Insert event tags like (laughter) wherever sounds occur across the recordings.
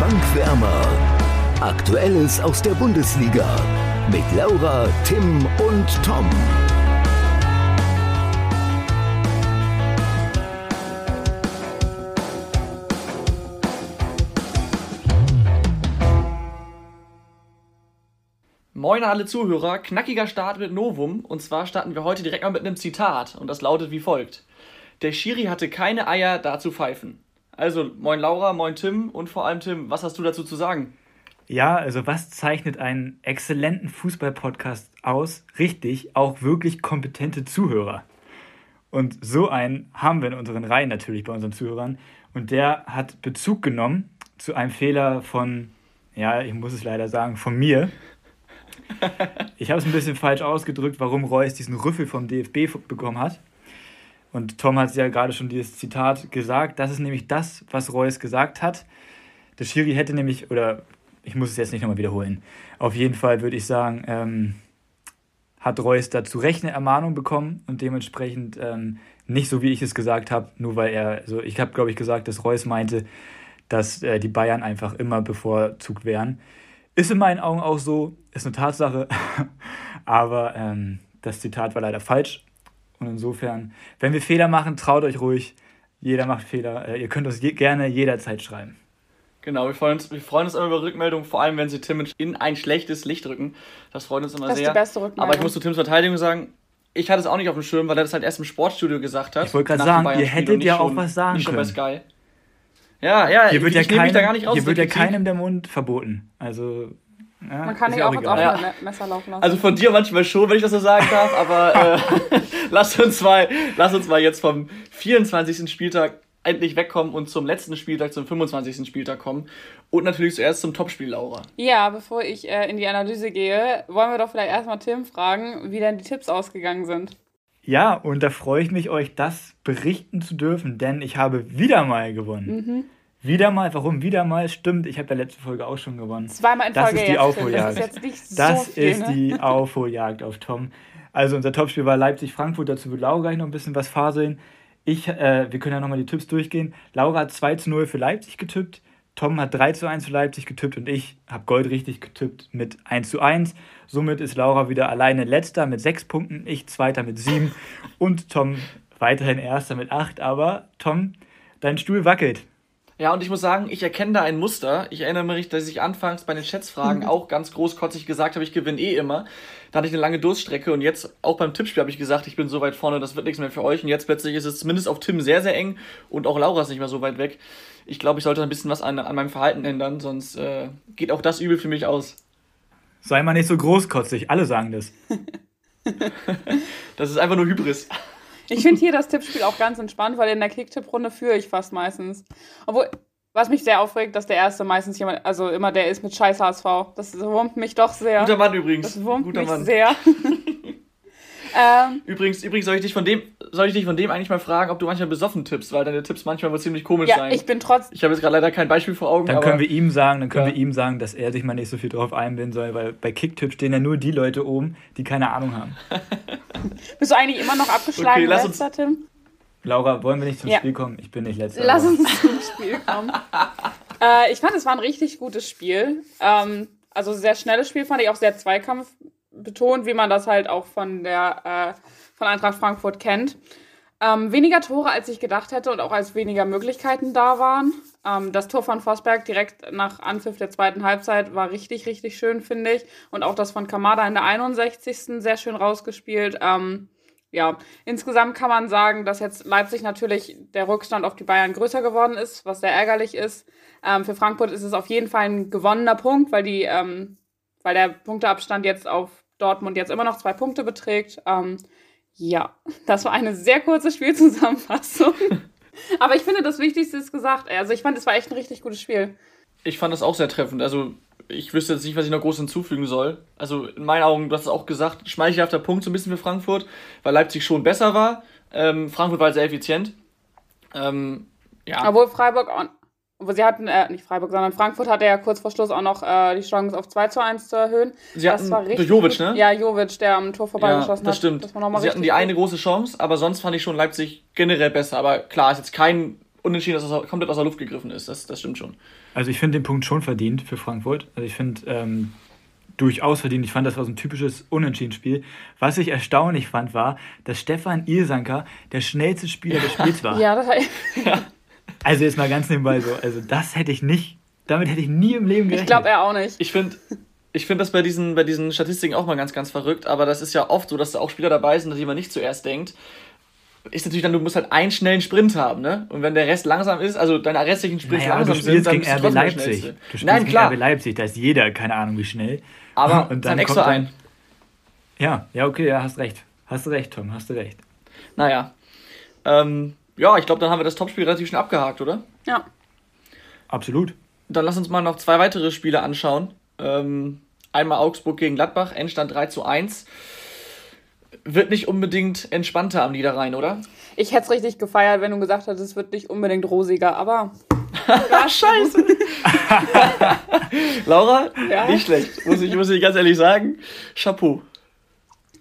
Bankwärmer. Aktuelles aus der Bundesliga mit Laura, Tim und Tom. Moin alle Zuhörer, knackiger Start mit Novum. Und zwar starten wir heute direkt mal mit einem Zitat. Und das lautet wie folgt. Der Schiri hatte keine Eier, da zu pfeifen. Also, moin Laura, moin Tim und vor allem Tim, was hast du dazu zu sagen? Ja, also was zeichnet einen exzellenten Fußball-Podcast aus? Richtig, auch wirklich kompetente Zuhörer. Und so einen haben wir in unseren Reihen natürlich bei unseren Zuhörern. Und der hat Bezug genommen zu einem Fehler von, ja, ich muss es leider sagen, von mir. (laughs) Ich habe es ein bisschen falsch ausgedrückt, warum Reus diesen Rüffel vom DFB bekommen hat. Und Tom hat ja gerade schon dieses Zitat gesagt. Das ist nämlich das, was Reus gesagt hat. Der Schiri hätte nämlich, oder ich muss es jetzt nicht nochmal wiederholen, auf jeden Fall würde ich sagen, ähm, hat Reus da zu Recht eine Ermahnung bekommen und dementsprechend ähm, nicht so, wie ich es gesagt habe, nur weil er, so ich habe, glaube ich, gesagt, dass Reus meinte, dass äh, die Bayern einfach immer bevorzugt wären. Ist in meinen Augen auch so, ist eine Tatsache, (laughs) aber ähm, das Zitat war leider falsch. Und insofern, wenn wir Fehler machen, traut euch ruhig. Jeder macht Fehler. Äh, ihr könnt uns je gerne jederzeit schreiben. Genau, wir freuen uns, wir freuen uns immer über Rückmeldungen, vor allem wenn sie Tim in ein schlechtes Licht rücken. Das freut uns immer das sehr. Das ist die beste Rückmeldung. Aber ich muss zu Tims Verteidigung sagen, ich hatte es auch nicht auf dem Schirm, weil er das halt erst im Sportstudio gesagt hat. Ich wollte gerade sagen, ihr hättet ja auch schon, was sagen nicht können. Schon bei Sky. Ja, ja, hier wird ich, ja keinem, mich da gar nicht raus. Hier wird ja keinem der Mund verboten. Also ja, Man kann nicht auch, auch auf ja. Messer laufen lassen. Also von dir manchmal schon, wenn ich das so sagen darf, aber äh, (laughs) lass, uns mal, lass uns mal jetzt vom 24. Spieltag endlich wegkommen und zum letzten Spieltag, zum 25. Spieltag kommen. Und natürlich zuerst zum Topspiel, Laura. Ja, bevor ich äh, in die Analyse gehe, wollen wir doch vielleicht erstmal Tim fragen, wie denn die Tipps ausgegangen sind. Ja, und da freue ich mich, euch das berichten zu dürfen, denn ich habe wieder mal gewonnen. Mhm. Wieder mal, warum wieder mal? Stimmt, ich habe der letzte Folge auch schon gewonnen. Zweimal in Folge Das ist die Aufholjagd. Das ist, nicht das viel, ist ne? die Aufholjagd auf Tom. Also unser Topspiel war Leipzig-Frankfurt, dazu wird Laura gleich noch ein bisschen was faseln. Ich, äh, wir können ja nochmal die Tipps durchgehen. Laura hat 2 zu 0 für Leipzig getippt, Tom hat 3 zu 1 für Leipzig getippt und ich habe Gold richtig getippt mit 1 zu 1. Somit ist Laura wieder alleine letzter mit 6 Punkten, ich zweiter mit 7 und Tom weiterhin erster mit 8. Aber Tom, dein Stuhl wackelt. Ja, und ich muss sagen, ich erkenne da ein Muster. Ich erinnere mich, dass ich anfangs bei den Schätzfragen mhm. auch ganz großkotzig gesagt habe, ich gewinne eh immer. Da hatte ich eine lange Durststrecke und jetzt auch beim Tippspiel habe ich gesagt, ich bin so weit vorne, das wird nichts mehr für euch. Und jetzt plötzlich ist es zumindest auf Tim sehr, sehr eng und auch Laura ist nicht mehr so weit weg. Ich glaube, ich sollte ein bisschen was an, an meinem Verhalten ändern, sonst äh, geht auch das übel für mich aus. Sei mal nicht so großkotzig, alle sagen das. (laughs) das ist einfach nur Hybris. Ich finde hier das Tippspiel auch ganz entspannt, weil in der Kick-Tipp-Runde führe ich fast meistens. Obwohl, was mich sehr aufregt, dass der erste meistens jemand, also immer der ist mit scheiß HSV. Das wurmt mich doch sehr. Guter Mann übrigens. Das wurmt Guter mich Mann. sehr. (laughs) Ähm, übrigens, übrigens soll ich dich von dem, soll ich dich von dem eigentlich mal fragen, ob du manchmal besoffen tippst, weil deine Tipps manchmal wohl ziemlich komisch ja, sein. ich bin trotz. Ich habe jetzt gerade leider kein Beispiel vor Augen. Dann können wir ihm sagen, dann können ja. wir ihm sagen, dass er sich mal nicht so viel drauf einbinden soll, weil bei Kicktipp stehen ja nur die Leute oben, die keine Ahnung haben. (laughs) Bist du eigentlich immer noch abgeschlagen, okay, lass letzter, uns, Tim? Laura, wollen wir nicht zum ja. Spiel kommen? Ich bin nicht letzter. Lass uns zum Spiel kommen. (laughs) äh, ich fand, es war ein richtig gutes Spiel. Ähm, also sehr schnelles Spiel fand ich auch sehr Zweikampf betont, wie man das halt auch von der äh, von Eintracht Frankfurt kennt. Ähm, weniger Tore, als ich gedacht hätte und auch als weniger Möglichkeiten da waren. Ähm, das Tor von Vosberg direkt nach Anpfiff der zweiten Halbzeit war richtig, richtig schön, finde ich. Und auch das von Kamada in der 61. sehr schön rausgespielt. Ähm, ja, insgesamt kann man sagen, dass jetzt Leipzig natürlich der Rückstand auf die Bayern größer geworden ist, was sehr ärgerlich ist. Ähm, für Frankfurt ist es auf jeden Fall ein gewonnener Punkt, weil die, ähm, weil der Punkteabstand jetzt auf Dortmund jetzt immer noch zwei Punkte beträgt. Ähm, ja, (laughs) das war eine sehr kurze Spielzusammenfassung. (laughs) Aber ich finde, das Wichtigste ist gesagt. Also ich fand, es war echt ein richtig gutes Spiel. Ich fand das auch sehr treffend. Also ich wüsste jetzt nicht, was ich noch groß hinzufügen soll. Also in meinen Augen, du hast es auch gesagt, schmeichelhafter Punkt so ein bisschen für Frankfurt, weil Leipzig schon besser war. Ähm, Frankfurt war sehr effizient. Ähm, ja. Obwohl Freiburg auch, sie hatten, äh, nicht Freiburg, sondern Frankfurt hatte ja kurz vor Schluss auch noch äh, die Chance auf 2 zu 1 zu erhöhen. Sie hatten, das war richtig. Durch Jovic, ne? Ja, Jovic, der am Tor vorbeigeschossen ja, das stimmt. hat. Das stimmt. sie hatten die gut. eine große Chance, aber sonst fand ich schon Leipzig generell besser. Aber klar, ist jetzt kein unentschieden, dass das komplett aus der Luft gegriffen ist. Das, das stimmt schon. Also ich finde den Punkt schon verdient für Frankfurt. Also ich finde ähm, durchaus verdient. Ich fand, das war so ein typisches Unentschieden-Spiel. Was ich erstaunlich fand, war, dass Stefan Ilsanker der schnellste Spieler des (laughs) Spiels war. Ja, das Ja. (laughs) (laughs) Also jetzt mal ganz nebenbei so. Also das hätte ich nicht, damit hätte ich nie im Leben gerechnet. Ich glaube, er auch nicht. Ich finde ich find das bei diesen, bei diesen Statistiken auch mal ganz, ganz verrückt, aber das ist ja oft so, dass da auch Spieler dabei sind, an die man nicht zuerst denkt. Ist natürlich dann, du musst halt einen schnellen Sprint haben, ne? Und wenn der Rest langsam ist, also deine restlichen Sprints naja, langsam du spielst sind, dann gegen bist du RB trotzdem der Leipzig. Schnellste. Du spielst Nein, gegen klar. RB Leipzig, da ist jeder, keine Ahnung wie schnell. Aber (laughs) Und dann extra kommt dann- ein. Ja, ja, okay, ja, hast recht. Hast du recht, Tom, hast du recht. Naja. Ähm, ja, ich glaube, dann haben wir das Topspiel relativ schnell abgehakt, oder? Ja. Absolut. Dann lass uns mal noch zwei weitere Spiele anschauen. Ähm, einmal Augsburg gegen Gladbach, Endstand 3 zu 1. Wird nicht unbedingt entspannter am Niederrhein, oder? Ich hätte es richtig gefeiert, wenn du gesagt hättest, es wird nicht unbedingt rosiger, aber (laughs) Ah, scheiße. (laughs) Laura, Ja? nicht schlecht. Muss ich, muss ich ganz ehrlich sagen. Chapeau.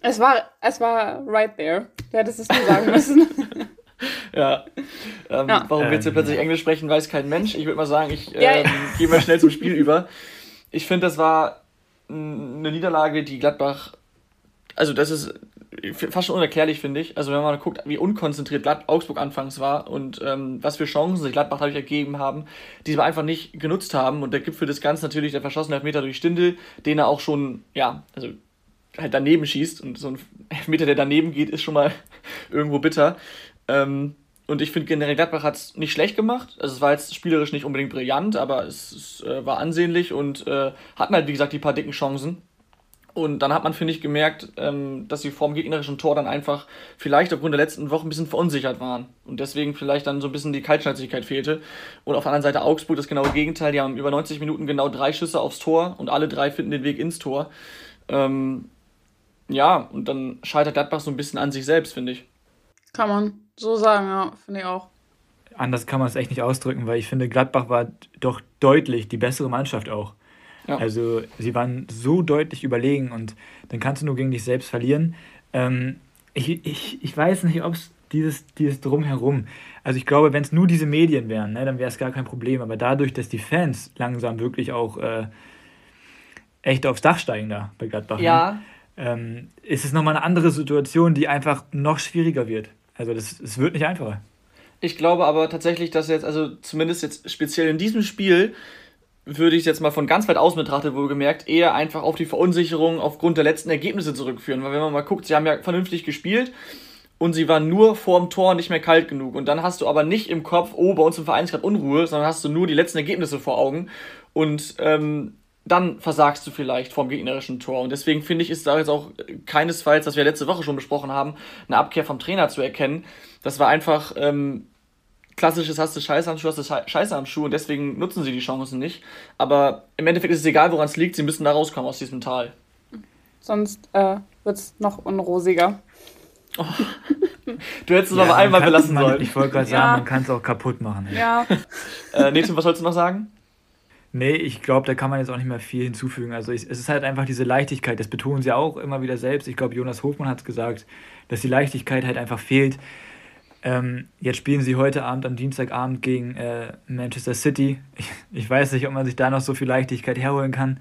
es war, es war right there. Du hättest es nur sagen müssen. (laughs) (laughs) Ja. Ähm, Ja. Warum wir jetzt hier Ähm, plötzlich Englisch sprechen, weiß kein Mensch. Ich würde mal sagen, ich Ja, ähm, gehe mal schnell zum Spiel über. Ich finde, das war eine Niederlage, die Gladbach. Also, das ist fast schon unerklärlich, finde ich. Also, wenn man mal guckt, wie unkonzentriert Glad Augsburg anfangs war und ähm, was für Chancen sich Gladbach dadurch ergeben haben, die sie einfach nicht genutzt haben. Und der Gipfel des Ganzen natürlich der verschossene Elfmeter durch Stindel, den er auch schon, ja, also halt daneben schießt. Und so ein Elfmeter, der daneben geht, ist schon mal (laughs) irgendwo bitter. Ähm, und ich finde generell Gladbach hat es nicht schlecht gemacht. Also es war jetzt spielerisch nicht unbedingt brillant, aber es, es äh, war ansehnlich und äh, hatten halt, wie gesagt, die paar dicken Chancen. Und dann hat man, finde ich, gemerkt, ähm, dass sie vorm gegnerischen Tor dann einfach vielleicht aufgrund der letzten Woche ein bisschen verunsichert waren. Und deswegen vielleicht dann so ein bisschen die Kaltschnäuzigkeit fehlte. Und auf der anderen Seite Augsburg das genaue Gegenteil. Die haben über 90 Minuten genau drei Schüsse aufs Tor und alle drei finden den Weg ins Tor. Ähm, ja, und dann scheitert Gladbach so ein bisschen an sich selbst, finde ich. Kann man so sagen, ja, finde ich auch. Anders kann man es echt nicht ausdrücken, weil ich finde, Gladbach war doch deutlich die bessere Mannschaft auch. Ja. Also sie waren so deutlich überlegen und dann kannst du nur gegen dich selbst verlieren. Ähm, ich, ich, ich weiß nicht, ob es dieses, dieses Drumherum, also ich glaube, wenn es nur diese Medien wären, ne, dann wäre es gar kein Problem. Aber dadurch, dass die Fans langsam wirklich auch äh, echt aufs Dach steigen da bei Gladbach, ne, Ja, ähm, ist es nochmal eine andere Situation, die einfach noch schwieriger wird. Also das, es wird nicht einfacher. Ich glaube aber tatsächlich, dass jetzt, also zumindest jetzt speziell in diesem Spiel, würde ich es jetzt mal von ganz weit außen betrachtet, wohlgemerkt, eher einfach auf die Verunsicherung aufgrund der letzten Ergebnisse zurückführen. Weil wenn man mal guckt, sie haben ja vernünftig gespielt und sie waren nur vorm Tor nicht mehr kalt genug. Und dann hast du aber nicht im Kopf, oh, bei uns im Verein ist gerade Unruhe, sondern hast du nur die letzten Ergebnisse vor Augen. Und ähm, dann versagst du vielleicht vorm gegnerischen Tor. Und deswegen finde ich, ist da jetzt auch keinesfalls, was wir letzte Woche schon besprochen haben, eine Abkehr vom Trainer zu erkennen. Das war einfach ähm, klassisches hast du Scheiße am Schuh, hast du Schei- Scheiße am Schuh und deswegen nutzen sie die Chancen nicht. Aber im Endeffekt ist es egal, woran es liegt, sie müssen da rauskommen aus diesem Tal. Sonst äh, wird es noch unrosiger. Du hättest es Ja, aber einmal belassen man, sollen. Ich wollte gerade sagen, Ja. man kann es auch kaputt machen. ey. Ja, Äh, Nathan, was sollst du noch sagen? Nee, ich glaube, da kann man jetzt auch nicht mehr viel hinzufügen. Also ich, es ist halt einfach diese Leichtigkeit, das betonen sie auch immer wieder selbst. Ich glaube, Jonas Hofmann hat es gesagt, dass die Leichtigkeit halt einfach fehlt. Ähm, jetzt spielen sie heute Abend, am Dienstagabend gegen äh, Manchester City. Ich, ich weiß nicht, ob man sich da noch so viel Leichtigkeit herholen kann.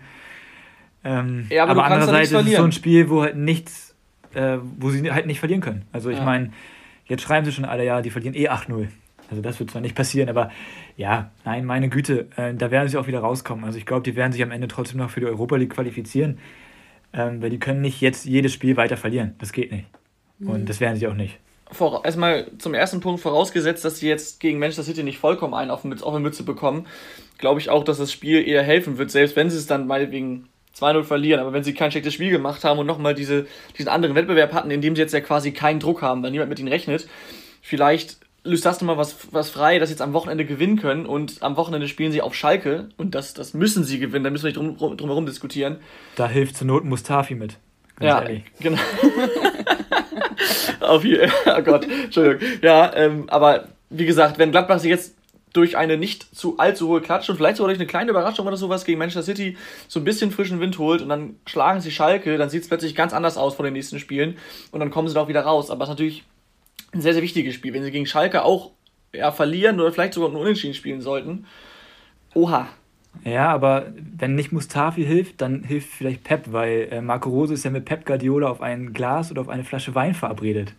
Ähm, Ja, aber doch andererseits ist es so ein Spiel, wo halt nichts, äh, wo sie halt nicht verlieren können. Also ich Ja. meine, jetzt schreiben sie schon alle, ja, die verlieren eh 8-0. Also das wird zwar nicht passieren, aber ja, nein, meine Güte, äh, da werden sie auch wieder rauskommen. Also ich glaube, die werden sich am Ende trotzdem noch für die Europa League qualifizieren, ähm, weil die können nicht jetzt jedes Spiel weiter verlieren. Das geht nicht. Und das werden sie auch nicht. Vor, erstmal zum ersten Punkt vorausgesetzt, dass sie jetzt gegen Manchester City nicht vollkommen einen auf, auf eine Mütze bekommen, glaube ich auch, dass das Spiel eher helfen wird, selbst wenn sie es dann meinetwegen 2-0 verlieren. Aber wenn sie kein schlechtes Spiel gemacht haben und nochmal diese, diesen anderen Wettbewerb hatten, in dem sie jetzt ja quasi keinen Druck haben, weil niemand mit ihnen rechnet, vielleicht löst das nochmal was, was frei, dass sie jetzt am Wochenende gewinnen können und am Wochenende spielen sie auf Schalke und das, das müssen sie gewinnen, da müssen wir nicht drum, drum, drum herum diskutieren. Da hilft zur Not Mustafi mit. Ja, ehrlich. genau. (laughs) Auf jeden Oh Gott, Entschuldigung. Ja, ähm, aber wie gesagt, wenn Gladbach sich jetzt durch eine nicht zu allzu hohe Klatsche und vielleicht sogar durch eine kleine Überraschung oder sowas gegen Manchester City so ein bisschen frischen Wind holt und dann schlagen sie Schalke, dann sieht es plötzlich ganz anders aus vor den nächsten Spielen und dann kommen sie da auch wieder raus. Aber es ist natürlich ein sehr, sehr wichtiges Spiel. Wenn sie gegen Schalke auch ja, verlieren oder vielleicht sogar nur Unentschieden spielen sollten. Oha. Ja, aber wenn nicht Mustafi hilft, dann hilft vielleicht Pep, weil äh, Marco Rose ist ja mit Pep Guardiola auf ein Glas oder auf eine Flasche Wein verabredet.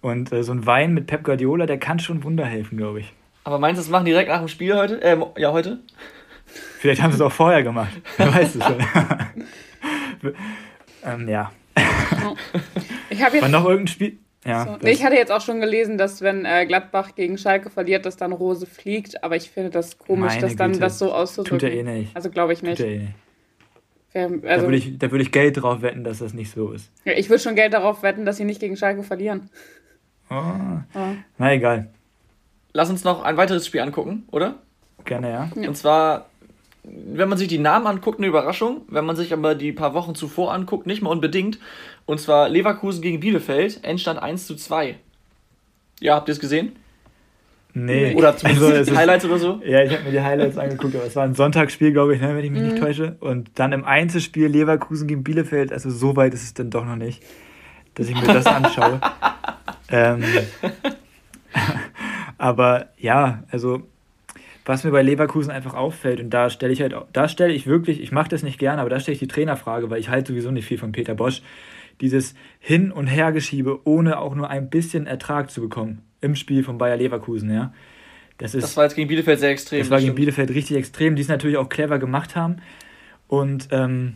Und äh, so ein Wein mit Pep Guardiola, der kann schon Wunder helfen, glaube ich. Aber meinst du, das machen direkt nach dem Spiel heute? Äh, ja, heute? Vielleicht haben sie es auch vorher gemacht. (laughs) Wer weiß es schon. (laughs) ähm, ja. Ich habe jetzt. War noch irgendein Spiel? Ja. So. Nee, ich hatte jetzt auch schon gelesen, dass wenn äh, Gladbach gegen Schalke verliert, dass dann Rose fliegt. Aber ich finde das komisch, dass dann das so auszudrücken. Tut er eh nicht. Also glaube ich nicht. Tut er eh nicht. Wer- Da Also, würde ich, da würd ich Geld drauf wetten, dass das nicht so ist. ja, ich würde schon Geld darauf wetten, dass sie nicht gegen Schalke verlieren. Oh. Ja. Na egal. Lass uns noch ein weiteres Spiel angucken, oder? Gerne, ja. Und zwar, wenn man sich die Namen anguckt, eine Überraschung. Wenn man sich aber die paar Wochen zuvor anguckt, nicht mal unbedingt. Und zwar Leverkusen gegen Bielefeld, Endstand 1 zu 2. Ja, habt ihr es gesehen? Nee. Oder (laughs) zumindest Also, die ist- Highlights oder so? Ja, ich habe mir die Highlights angeguckt, aber es war ein Sonntagsspiel, glaube ich, ne, wenn ich mich nicht täusche. Und dann im Einzelspiel Leverkusen gegen Bielefeld, also so weit ist es dann doch noch nicht, dass ich mir das anschaue. (laughs) ähm, (laughs) aber ja, also was mir bei Leverkusen einfach auffällt, und da stelle ich halt, da stelle ich wirklich, ich mache das nicht gerne, aber da stelle ich die Trainerfrage, weil ich halte sowieso nicht viel von Peter Bosch, dieses Hin- und Hergeschiebe, ohne auch nur ein bisschen Ertrag zu bekommen im Spiel von Bayer Leverkusen, ja. Das ist Das war jetzt gegen Bielefeld sehr extrem. das war gegen. Bielefeld richtig extrem, die es natürlich auch clever gemacht haben. Und ähm,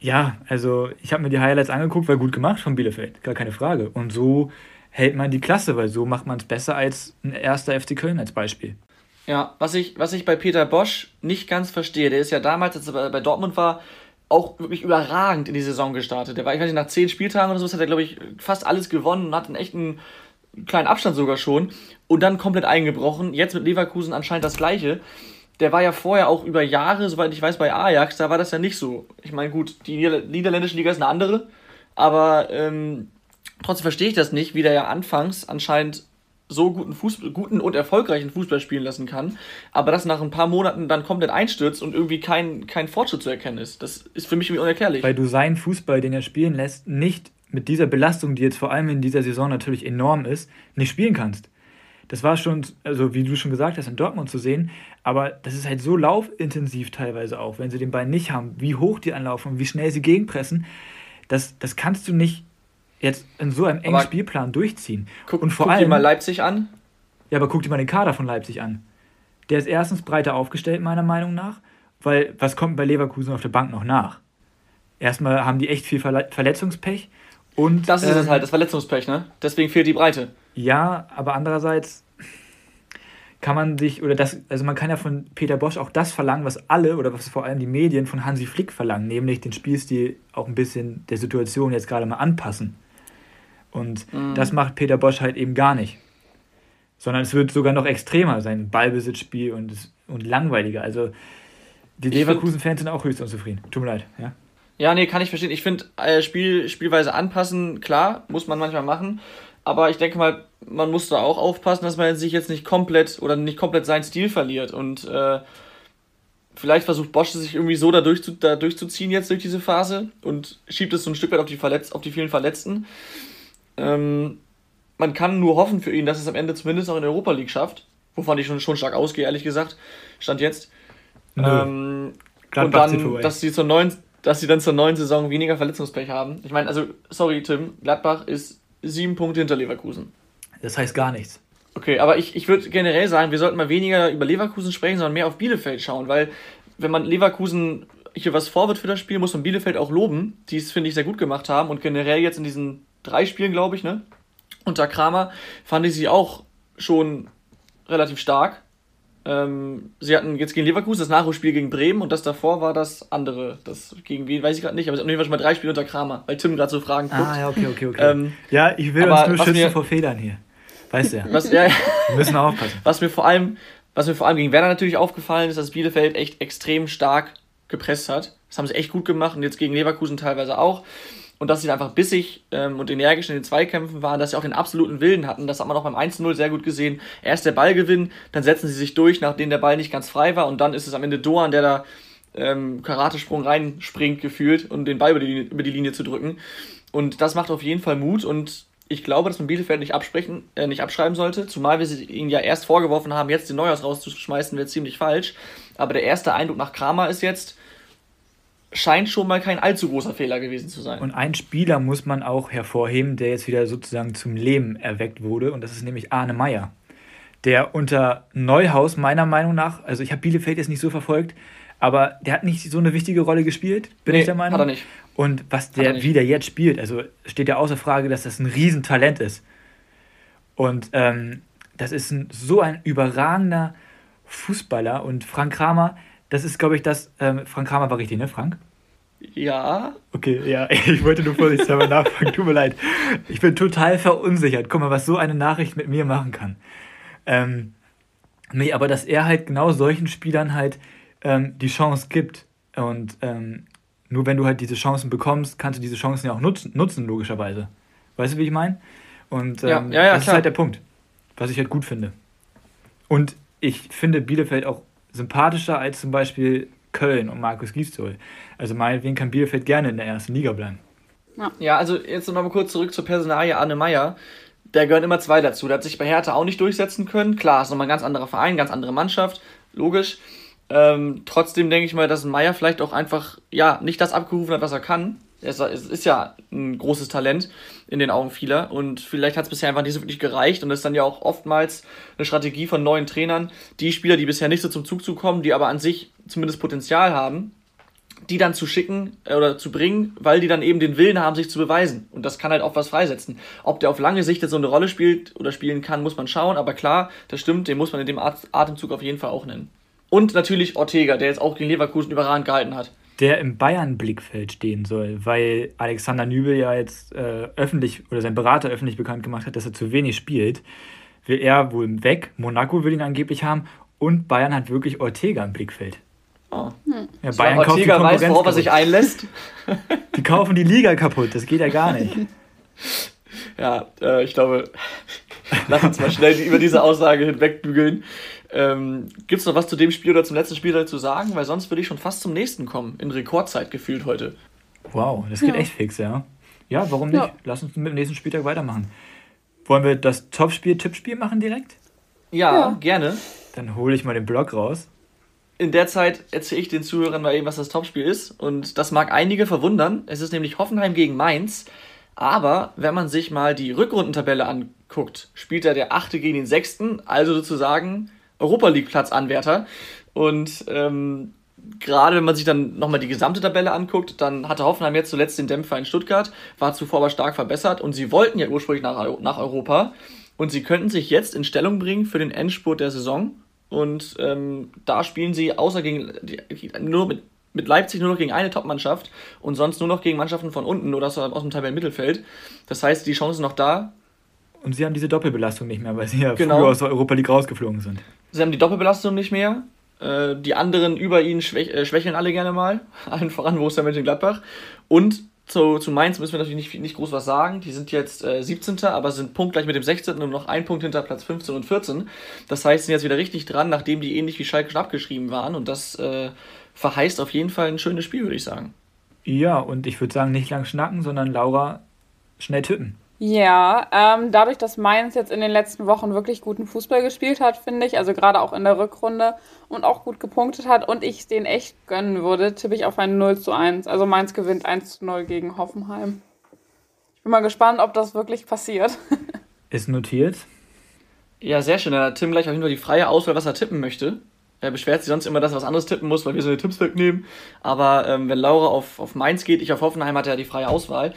ja, also ich habe mir die Highlights angeguckt, war gut gemacht von Bielefeld, gar keine Frage. Und so hält man die Klasse, weil so macht man es besser als ein erster FC Köln als Beispiel. Ja, was ich, was ich bei Peter Bosch nicht ganz verstehe, der ist ja damals, als er bei- Dortmund war, auch wirklich überragend in die Saison gestartet. Der war, ich weiß nicht, nach zehn Spieltagen oder so, hat er, glaube ich, fast alles gewonnen und hat einen echten kleinen Abstand sogar schon. Und dann komplett eingebrochen. Jetzt mit Leverkusen anscheinend das Gleiche. Der war ja vorher auch über Jahre, soweit ich weiß, bei Ajax, da war das ja nicht so. Ich meine, gut, die Nieder niederländische Liga ist eine andere, aber ähm, trotzdem verstehe ich das nicht, wie der ja anfangs anscheinend so guten, Fußball, guten und erfolgreichen Fußball spielen lassen kann, aber das nach ein paar Monaten dann komplett einstürzt und irgendwie kein, kein Fortschritt zu erkennen ist. Das ist für mich irgendwie unerklärlich. Weil du seinen Fußball, den er spielen lässt, nicht mit dieser Belastung, die jetzt vor allem in dieser Saison natürlich enorm ist, nicht spielen kannst. Das war schon, also wie du schon gesagt hast, in Dortmund zu sehen, aber das ist halt so laufintensiv teilweise auch, wenn sie den Ball nicht haben, wie hoch die anlaufen und wie schnell sie gegenpressen, das, das kannst du nicht jetzt in so einem engen Aber Spielplan durchziehen. Guck, und vor guck dir allem, mal Leipzig an. ja, aber guck dir mal den Kader von Leipzig an. Der ist erstens breiter aufgestellt, meiner Meinung nach, weil was kommt bei Leverkusen auf der Bank noch nach? Erstmal haben die echt viel Verle Verletzungspech und Das ist es ähm, halt, das Verletzungspech, ne? Deswegen fehlt die Breite. ja, aber andererseits kann man sich, oder das, also man kann ja von Peter Bosch auch das verlangen, was alle oder was vor allem die Medien von Hansi Flick verlangen, nämlich den Spielstil auch ein bisschen der Situation jetzt gerade mal anpassen. Und Mhm. das macht Peter Bosch halt eben gar nicht. Sondern es wird sogar noch extremer, sein Ballbesitzspiel und, und langweiliger. Also die Leverkusen-Fans sind auch höchst unzufrieden. Tut mir leid, ja. Ja, nee, kann ich verstehen. Ich finde, äh, Spiel, Spielweise anpassen, klar, muss man manchmal machen. Aber ich denke mal, man muss da auch aufpassen, dass man sich jetzt nicht komplett oder nicht komplett seinen Stil verliert. Und äh, vielleicht versucht Bosch sich irgendwie so da, durchzu, da durchzuziehen jetzt durch diese Phase und schiebt es so ein Stück weit auf die, Verletz auf die vielen Verletzten. Ähm, man kann nur hoffen für ihn, dass es am Ende zumindest auch in der Europa League schafft. Wovon ich schon, schon stark ausgehe, ehrlich gesagt. Stand jetzt. Ähm, und dann, dass sie zur neuen, dass sie dann zur neuen Saison weniger Verletzungspech haben. Ich meine, also, sorry, Tim, Gladbach ist sieben Punkte hinter Leverkusen. Das heißt gar nichts. Okay, aber ich, ich würde generell sagen, wir sollten mal weniger über Leverkusen sprechen, sondern mehr auf Bielefeld schauen, weil wenn man Leverkusen hier was vorwirft für das Spiel, muss man Bielefeld auch loben, die es, finde ich, sehr gut gemacht haben und generell jetzt in diesen drei Spielen, glaube ich, ne, unter Kramer, fand ich sie auch schon relativ stark. Ähm, sie hatten jetzt gegen Leverkusen das Nachholspiel gegen Bremen und das davor war das andere. Das gegen wen weiß ich gerade nicht, aber es sind auf jeden Fall schon mal drei Spiele unter Kramer, weil Tim gerade so Fragen guckt. Ah, ja, okay, okay, okay. Ähm, ja, ich will uns nur schützen mir- vor Fehlern hier. Weißt du ja. Was, ja, Wir müssen aufpassen. Was mir vor allem, was mir vor allem gegen Werder natürlich aufgefallen ist, dass Bielefeld echt extrem stark gepresst hat. Das haben sie echt gut gemacht und jetzt gegen Leverkusen teilweise auch. Und dass sie einfach bissig ähm, und energisch in den Zweikämpfen waren, dass sie auch den absoluten Willen hatten. Das hat man auch beim 1-0 sehr gut gesehen. Erst der Ballgewinn, dann setzen sie sich durch, nachdem der Ball nicht ganz frei war. Und dann ist es am Ende Doan, der da ähm, Karatesprung reinspringt gefühlt, um den Ball über die, Linie, über die Linie zu drücken. Und das macht auf jeden Fall Mut. Und ich glaube, dass man Bielefeld nicht absprechen, äh, nicht abschreiben sollte, zumal wir sie ihnen ja erst vorgeworfen haben, jetzt den Neuhaus rauszuschmeißen, wäre ziemlich falsch. Aber der erste Eindruck nach Kramer ist jetzt, scheint schon mal kein allzu großer Fehler gewesen zu sein. Und einen Spieler muss man auch hervorheben, der jetzt wieder sozusagen zum Leben erweckt wurde, und das ist nämlich Arne Meyer, der unter Neuhaus meiner Meinung nach, also ich habe Bielefeld jetzt nicht so verfolgt, aber der hat nicht so eine wichtige Rolle gespielt, bin nee, ich der Meinung. Hat er nicht. Und was der wieder jetzt spielt, also steht ja außer Frage, dass das ein Riesentalent ist. Und ähm, das ist ein, so ein überragender Fußballer. Und Frank Kramer, das ist, glaube ich, das. Ähm, Frank Kramer war richtig, ne, Frank? Ja. Okay, ja, (laughs) ich wollte nur vorsichtshalber nachfragen, tut mir leid. Ich bin total verunsichert. Guck mal, was so eine Nachricht mit mir machen kann. Ähm, nee, aber dass er halt genau solchen Spielern halt ähm, die Chance gibt. Und ähm, nur wenn du halt diese Chancen bekommst, kannst du diese Chancen ja auch nutzen, nutzen logischerweise. Weißt du, wie ich meine? Und ähm, ja, ja, ja, das klar. ist halt der Punkt, was ich halt gut finde. Und ich finde Bielefeld auch sympathischer als zum Beispiel Köln und Markus Gisdol. Also meinetwegen kann Bielefeld gerne in der ersten Liga bleiben. Ja, ja also jetzt noch mal kurz zurück zur Personalie Arne Meyer. Da gehören immer zwei dazu. Der hat sich bei Hertha auch nicht durchsetzen können. Klar, ist nochmal ein ganz anderer Verein, ganz andere Mannschaft, logisch. Ähm, trotzdem denke ich mal, dass Meyer vielleicht auch einfach ja nicht das abgerufen hat, was er kann. Es ist ja ein großes Talent in den Augen vieler und vielleicht hat es bisher einfach nicht so wirklich gereicht und das ist dann ja auch oftmals eine Strategie von neuen Trainern, die Spieler, die bisher nicht so zum Zug zu kommen, die aber an sich zumindest Potenzial haben, die dann zu schicken äh, oder zu bringen, weil die dann eben den Willen haben, sich zu beweisen. Und das kann halt auch was freisetzen. Ob der auf lange Sicht jetzt so eine Rolle spielt oder spielen kann, muss man schauen. Aber klar, das stimmt, den muss man in dem Atemzug auf jeden Fall auch nennen. Und natürlich Ortega, der jetzt auch gegen Leverkusen überragend gehalten hat. Der im Bayern-Blickfeld stehen soll, weil Alexander Nübel ja jetzt äh, öffentlich oder sein Berater öffentlich bekannt gemacht hat, dass er zu wenig spielt. Will er wohl weg, Monaco will ihn angeblich haben und Bayern hat wirklich Ortega im Blickfeld. Oh. Hm. Ja, Bayern kauft Ortega weiß, worauf er sich einlässt. (laughs) Die kaufen die Liga kaputt, das geht ja gar nicht. (laughs) Ja, äh, ich glaube, lass uns mal schnell über diese Aussage hinwegbügeln. Ähm, Gibt es noch was zu dem Spiel oder zum letzten Spiel zu sagen? Weil sonst würde ich schon fast zum nächsten kommen. In Rekordzeit gefühlt heute. Wow, das geht ja. echt fix, ja. Ja, warum nicht? Ja. Lass uns mit dem nächsten Spieltag weitermachen. Wollen wir das Topspiel, Tippspiel machen direkt? Ja, ja. gerne. Dann hole ich mal den Blog raus. In der Zeit erzähle ich den Zuhörern mal eben, was das Topspiel ist. Und das mag einige verwundern. Es ist nämlich Hoffenheim gegen Mainz. Aber wenn man sich mal die Rückrundentabelle anguckt, spielt er der Achte gegen den Sechsten, also sozusagen Europa League Platzanwärter. Und ähm, gerade wenn man sich dann nochmal die gesamte Tabelle anguckt, dann hatte Hoffenheim jetzt zuletzt den Dämpfer in Stuttgart, war zuvor aber stark verbessert und sie wollten ja ursprünglich nach, nach Europa und sie könnten sich jetzt in Stellung bringen für den Endspurt der Saison. Und ähm, da spielen sie außer gegen nur mit, mit Leipzig nur noch gegen eine Top-Mannschaft und sonst nur noch gegen Mannschaften von unten oder aus, aus dem Tabellenmittelfeld. Das heißt, die Chance ist noch da. Und sie haben diese Doppelbelastung nicht mehr, weil sie ja genau. früher aus der Europa League rausgeflogen sind. Sie haben die Doppelbelastung nicht mehr. Äh, die anderen über ihnen schwäch äh, schwächeln alle gerne mal. (laughs) Allen voran Borussia Mönchengladbach. Und zu, zu Mainz müssen wir natürlich nicht, nicht groß was sagen. Die sind jetzt äh, 17. aber sind punktgleich mit dem 16. und noch ein Punkt hinter Platz 15 und 14. Das heißt, sind jetzt wieder richtig dran, nachdem die ähnlich wie Schalke schon abgeschrieben waren. Und das äh, verheißt auf jeden Fall ein schönes Spiel, würde ich sagen. Ja, und ich würde sagen, nicht lang schnacken, sondern Laura schnell tippen. Ja, ähm, dadurch, dass Mainz jetzt in den letzten Wochen wirklich guten Fußball gespielt hat, finde ich, also gerade auch in der Rückrunde und auch gut gepunktet hat und ich es denen echt gönnen würde, tippe ich auf ein 0 zu 1. Also Mainz gewinnt 1 zu 0 gegen Hoffenheim. Ich bin mal gespannt, ob das wirklich passiert. (laughs) Ist notiert. Ja, sehr schön. Dann hat Tim gleich auf jeden Fall die freie Auswahl, was er tippen möchte. Er beschwert sich sonst immer, dass er was anderes tippen muss, weil wir so eine Tipps wegnehmen. Aber ähm, wenn Laura auf, auf Mainz geht, ich auf Hoffenheim, hat er die freie Auswahl.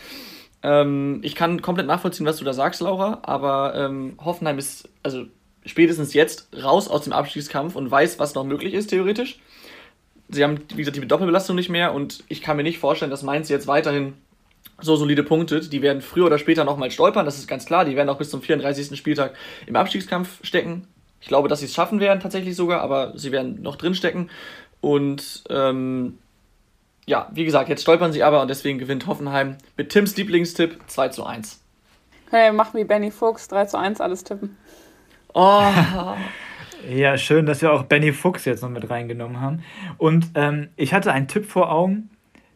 Ähm, ich kann komplett nachvollziehen, was du da sagst, Laura, aber ähm, Hoffenheim ist, also spätestens jetzt raus aus dem Abstiegskampf und weiß, was noch möglich ist, theoretisch. Sie haben, wie gesagt, die Doppelbelastung nicht mehr und ich kann mir nicht vorstellen, dass Mainz jetzt weiterhin so solide punktet. Die werden früher oder später nochmal stolpern, das ist ganz klar. Die werden auch bis zum 34. Spieltag im Abstiegskampf stecken. Ich glaube, dass sie es schaffen werden, tatsächlich sogar, aber sie werden noch drinstecken. Und ähm, ja, wie gesagt, jetzt stolpern sie aber und deswegen gewinnt Hoffenheim mit Tims Lieblingstipp 2 zu 1. Hey, mach wie Benny Fuchs, 3 zu 1 alles tippen. Oh. (laughs) ja, schön, dass wir auch Benny Fuchs jetzt noch mit reingenommen haben. Und ähm, ich hatte einen Tipp vor Augen,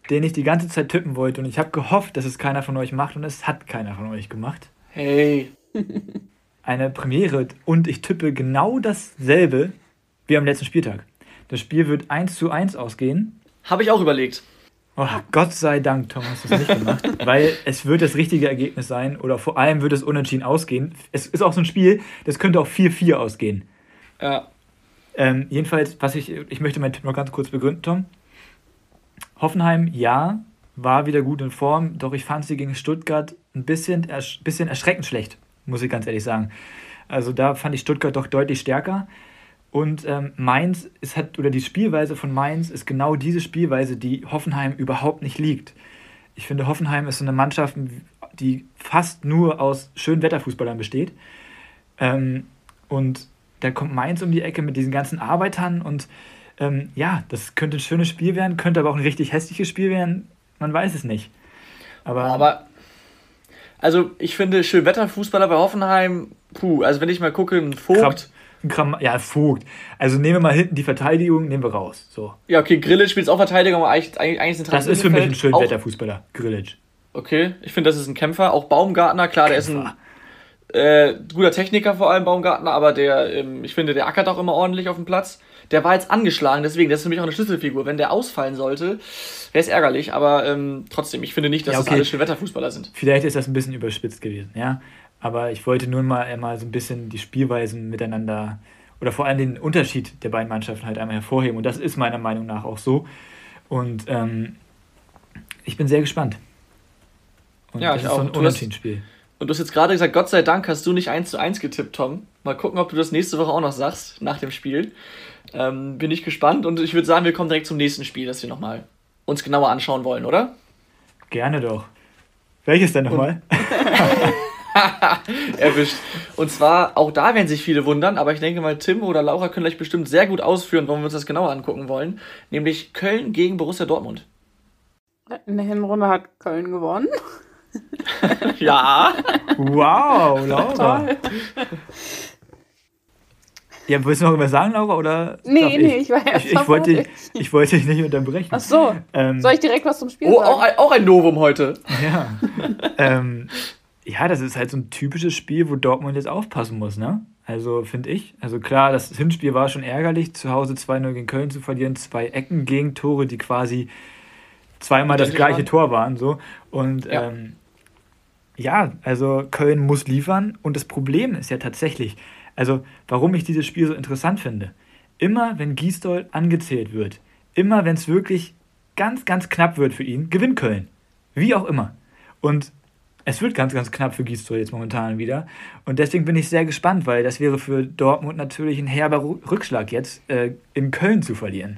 den ich die ganze Zeit tippen wollte und ich habe gehofft, dass es keiner von euch macht und es hat keiner von euch gemacht. Hey. (laughs) Eine Premiere und ich tippe genau dasselbe wie am letzten Spieltag. Das Spiel wird 1 zu 1 ausgehen. Habe ich auch überlegt. Oh, Gott sei Dank, Tom, hast du es nicht gemacht. (laughs) weil es wird das richtige Ergebnis sein oder vor allem wird es unentschieden ausgehen. Es ist auch so ein Spiel, das könnte auch 4-4 ausgehen. Ja. Ähm, jedenfalls, was ich, ich möchte meinen Tipp noch ganz kurz begründen, Tom. Hoffenheim, ja, war wieder gut in Form, doch ich fand sie gegen Stuttgart ein bisschen, ersch bisschen erschreckend schlecht, muss ich ganz ehrlich sagen. Also da fand ich Stuttgart doch deutlich stärker. Und ähm, Mainz ist hat, oder die Spielweise von Mainz ist genau diese Spielweise, die Hoffenheim überhaupt nicht liegt. Ich finde, Hoffenheim ist so eine Mannschaft, die fast nur aus Schönwetterfußballern besteht. Ähm, und da kommt Mainz um die Ecke mit diesen ganzen Arbeitern und ähm, ja, das könnte ein schönes Spiel werden, könnte aber auch ein richtig hässliches Spiel werden. Man weiß es nicht. Aber, aber also ich finde Schönwetterfußballer bei Hoffenheim, puh, also wenn ich mal gucke, ein Vogt. Krab, Kram, ja, Vogt. Also nehmen wir mal hinten die Verteidigung, nehmen wir raus. So. Ja, okay, Grillic spielt auch Verteidigung, aber eigentlich, eigentlich ist ein Das ist für mich ein Schönwetterfußballer, Grillic. Okay, ich finde, das ist ein Kämpfer. Auch Baumgartner, klar, Kämpfer. der ist ein äh, guter Techniker vor allem, Baumgartner, aber der, ähm, ich finde, der ackert auch immer ordentlich auf dem Platz. Der war jetzt angeschlagen, deswegen, das ist für mich auch eine Schlüsselfigur. Wenn der ausfallen sollte, wäre es ärgerlich, aber ähm, trotzdem, ich finde nicht, dass ja, okay. das alle Schönwetterfußballer sind. Vielleicht ist das ein bisschen überspitzt gewesen, ja. Aber ich wollte nur mal, äh, mal so ein bisschen die Spielweisen miteinander oder vor allem den Unterschied der beiden Mannschaften halt einmal hervorheben. Und das ist meiner Meinung nach auch so. Und ähm, ich bin sehr gespannt. Und ja, das ich ist auch. so ein Unentschieden-Spiel. Und du hast jetzt gerade gesagt, Gott sei Dank hast du nicht 1 zu 1 getippt, Tom. Mal gucken, ob du das nächste Woche auch noch sagst, nach dem Spiel. Ähm, bin ich gespannt und ich würde sagen, wir kommen direkt zum nächsten Spiel, das wir nochmal uns genauer anschauen wollen, oder? Gerne doch. Welches denn nochmal? (laughs) (laughs) Erwischt. Und zwar, auch da werden sich viele wundern, aber ich denke mal, Tim oder Laura können euch bestimmt sehr gut ausführen, warum wir uns das genauer angucken wollen. Nämlich Köln gegen Borussia Dortmund. In der Hinrunde hat Köln gewonnen. (laughs) ja. Wow, (laughs) Laura. Toll. Ja, willst du noch was sagen, Laura? Oder nee, nee, ich, war erst ich, ich, wollte, ich, ich wollte dich nicht unterbrechen. Ach so. Ähm, Soll ich direkt was zum Spiel oh, sagen? Auch ein, auch ein Novum heute. Ja. ähm, ja, das ist halt so ein typisches Spiel, wo Dortmund jetzt aufpassen muss, ne? Also finde ich. Also klar, das Hinspiel war schon ärgerlich, zu Hause 2-0 gegen Köln zu verlieren, zwei Ecken gegen Tore, die quasi zweimal das gleiche waren. Tor waren. So. Und ja. Ähm, ja, also Köln muss liefern. Und das Problem ist ja tatsächlich, also warum ich dieses Spiel so interessant finde. Immer wenn Gisdol angezählt wird, immer wenn es wirklich ganz, ganz knapp wird für ihn, gewinnt Köln. Wie auch immer. Und es wird ganz, ganz knapp für Gisdol jetzt momentan wieder. Und deswegen bin ich sehr gespannt, weil das wäre für Dortmund natürlich ein herber Rückschlag jetzt, äh, in Köln zu verlieren.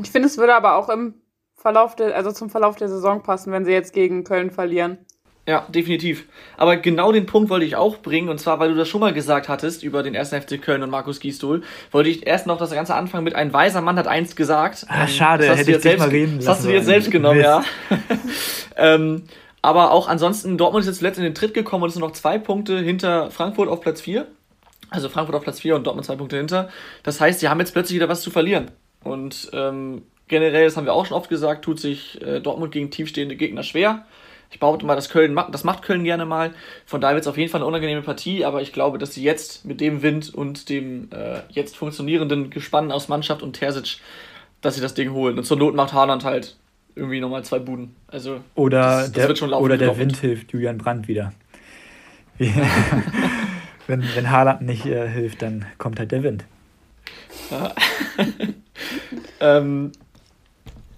Ich finde, es würde aber auch im Verlauf der, also zum Verlauf der Saison passen, wenn sie jetzt gegen Köln verlieren. Ja, definitiv. Aber genau den Punkt wollte ich auch bringen, und zwar, weil du das schon mal gesagt hattest über den ersten FC Köln und Markus Gisdol, wollte ich erst noch das ganze anfangen mit ein weiser Mann hat eins gesagt. Ah, schade, das hast hätte ich selbst, mal reden Das hast du dir jetzt selbst genommen, ja. (laughs) ähm, aber auch ansonsten, Dortmund ist jetzt zuletzt in den Tritt gekommen und es sind noch zwei Punkte hinter Frankfurt auf Platz 4. Also Frankfurt auf Platz 4 und Dortmund zwei Punkte hinter. Das heißt, sie haben jetzt plötzlich wieder was zu verlieren. Und ähm, generell, das haben wir auch schon oft gesagt, tut sich äh, Dortmund gegen tiefstehende Gegner schwer. Ich behaupte mal, dass Köln das macht Köln gerne mal. Von daher wird es auf jeden Fall eine unangenehme Partie, aber ich glaube, dass sie jetzt mit dem Wind und dem äh, jetzt funktionierenden Gespann aus Mannschaft und Terzic, dass sie das Ding holen. Und zur Not macht Haaland halt irgendwie nochmal zwei Buden. Also oder das, das der, oder der Wind hilft Julian Brandt wieder. (laughs) wenn, wenn Haaland nicht äh, hilft, dann kommt halt der Wind. Ja. (laughs) ähm,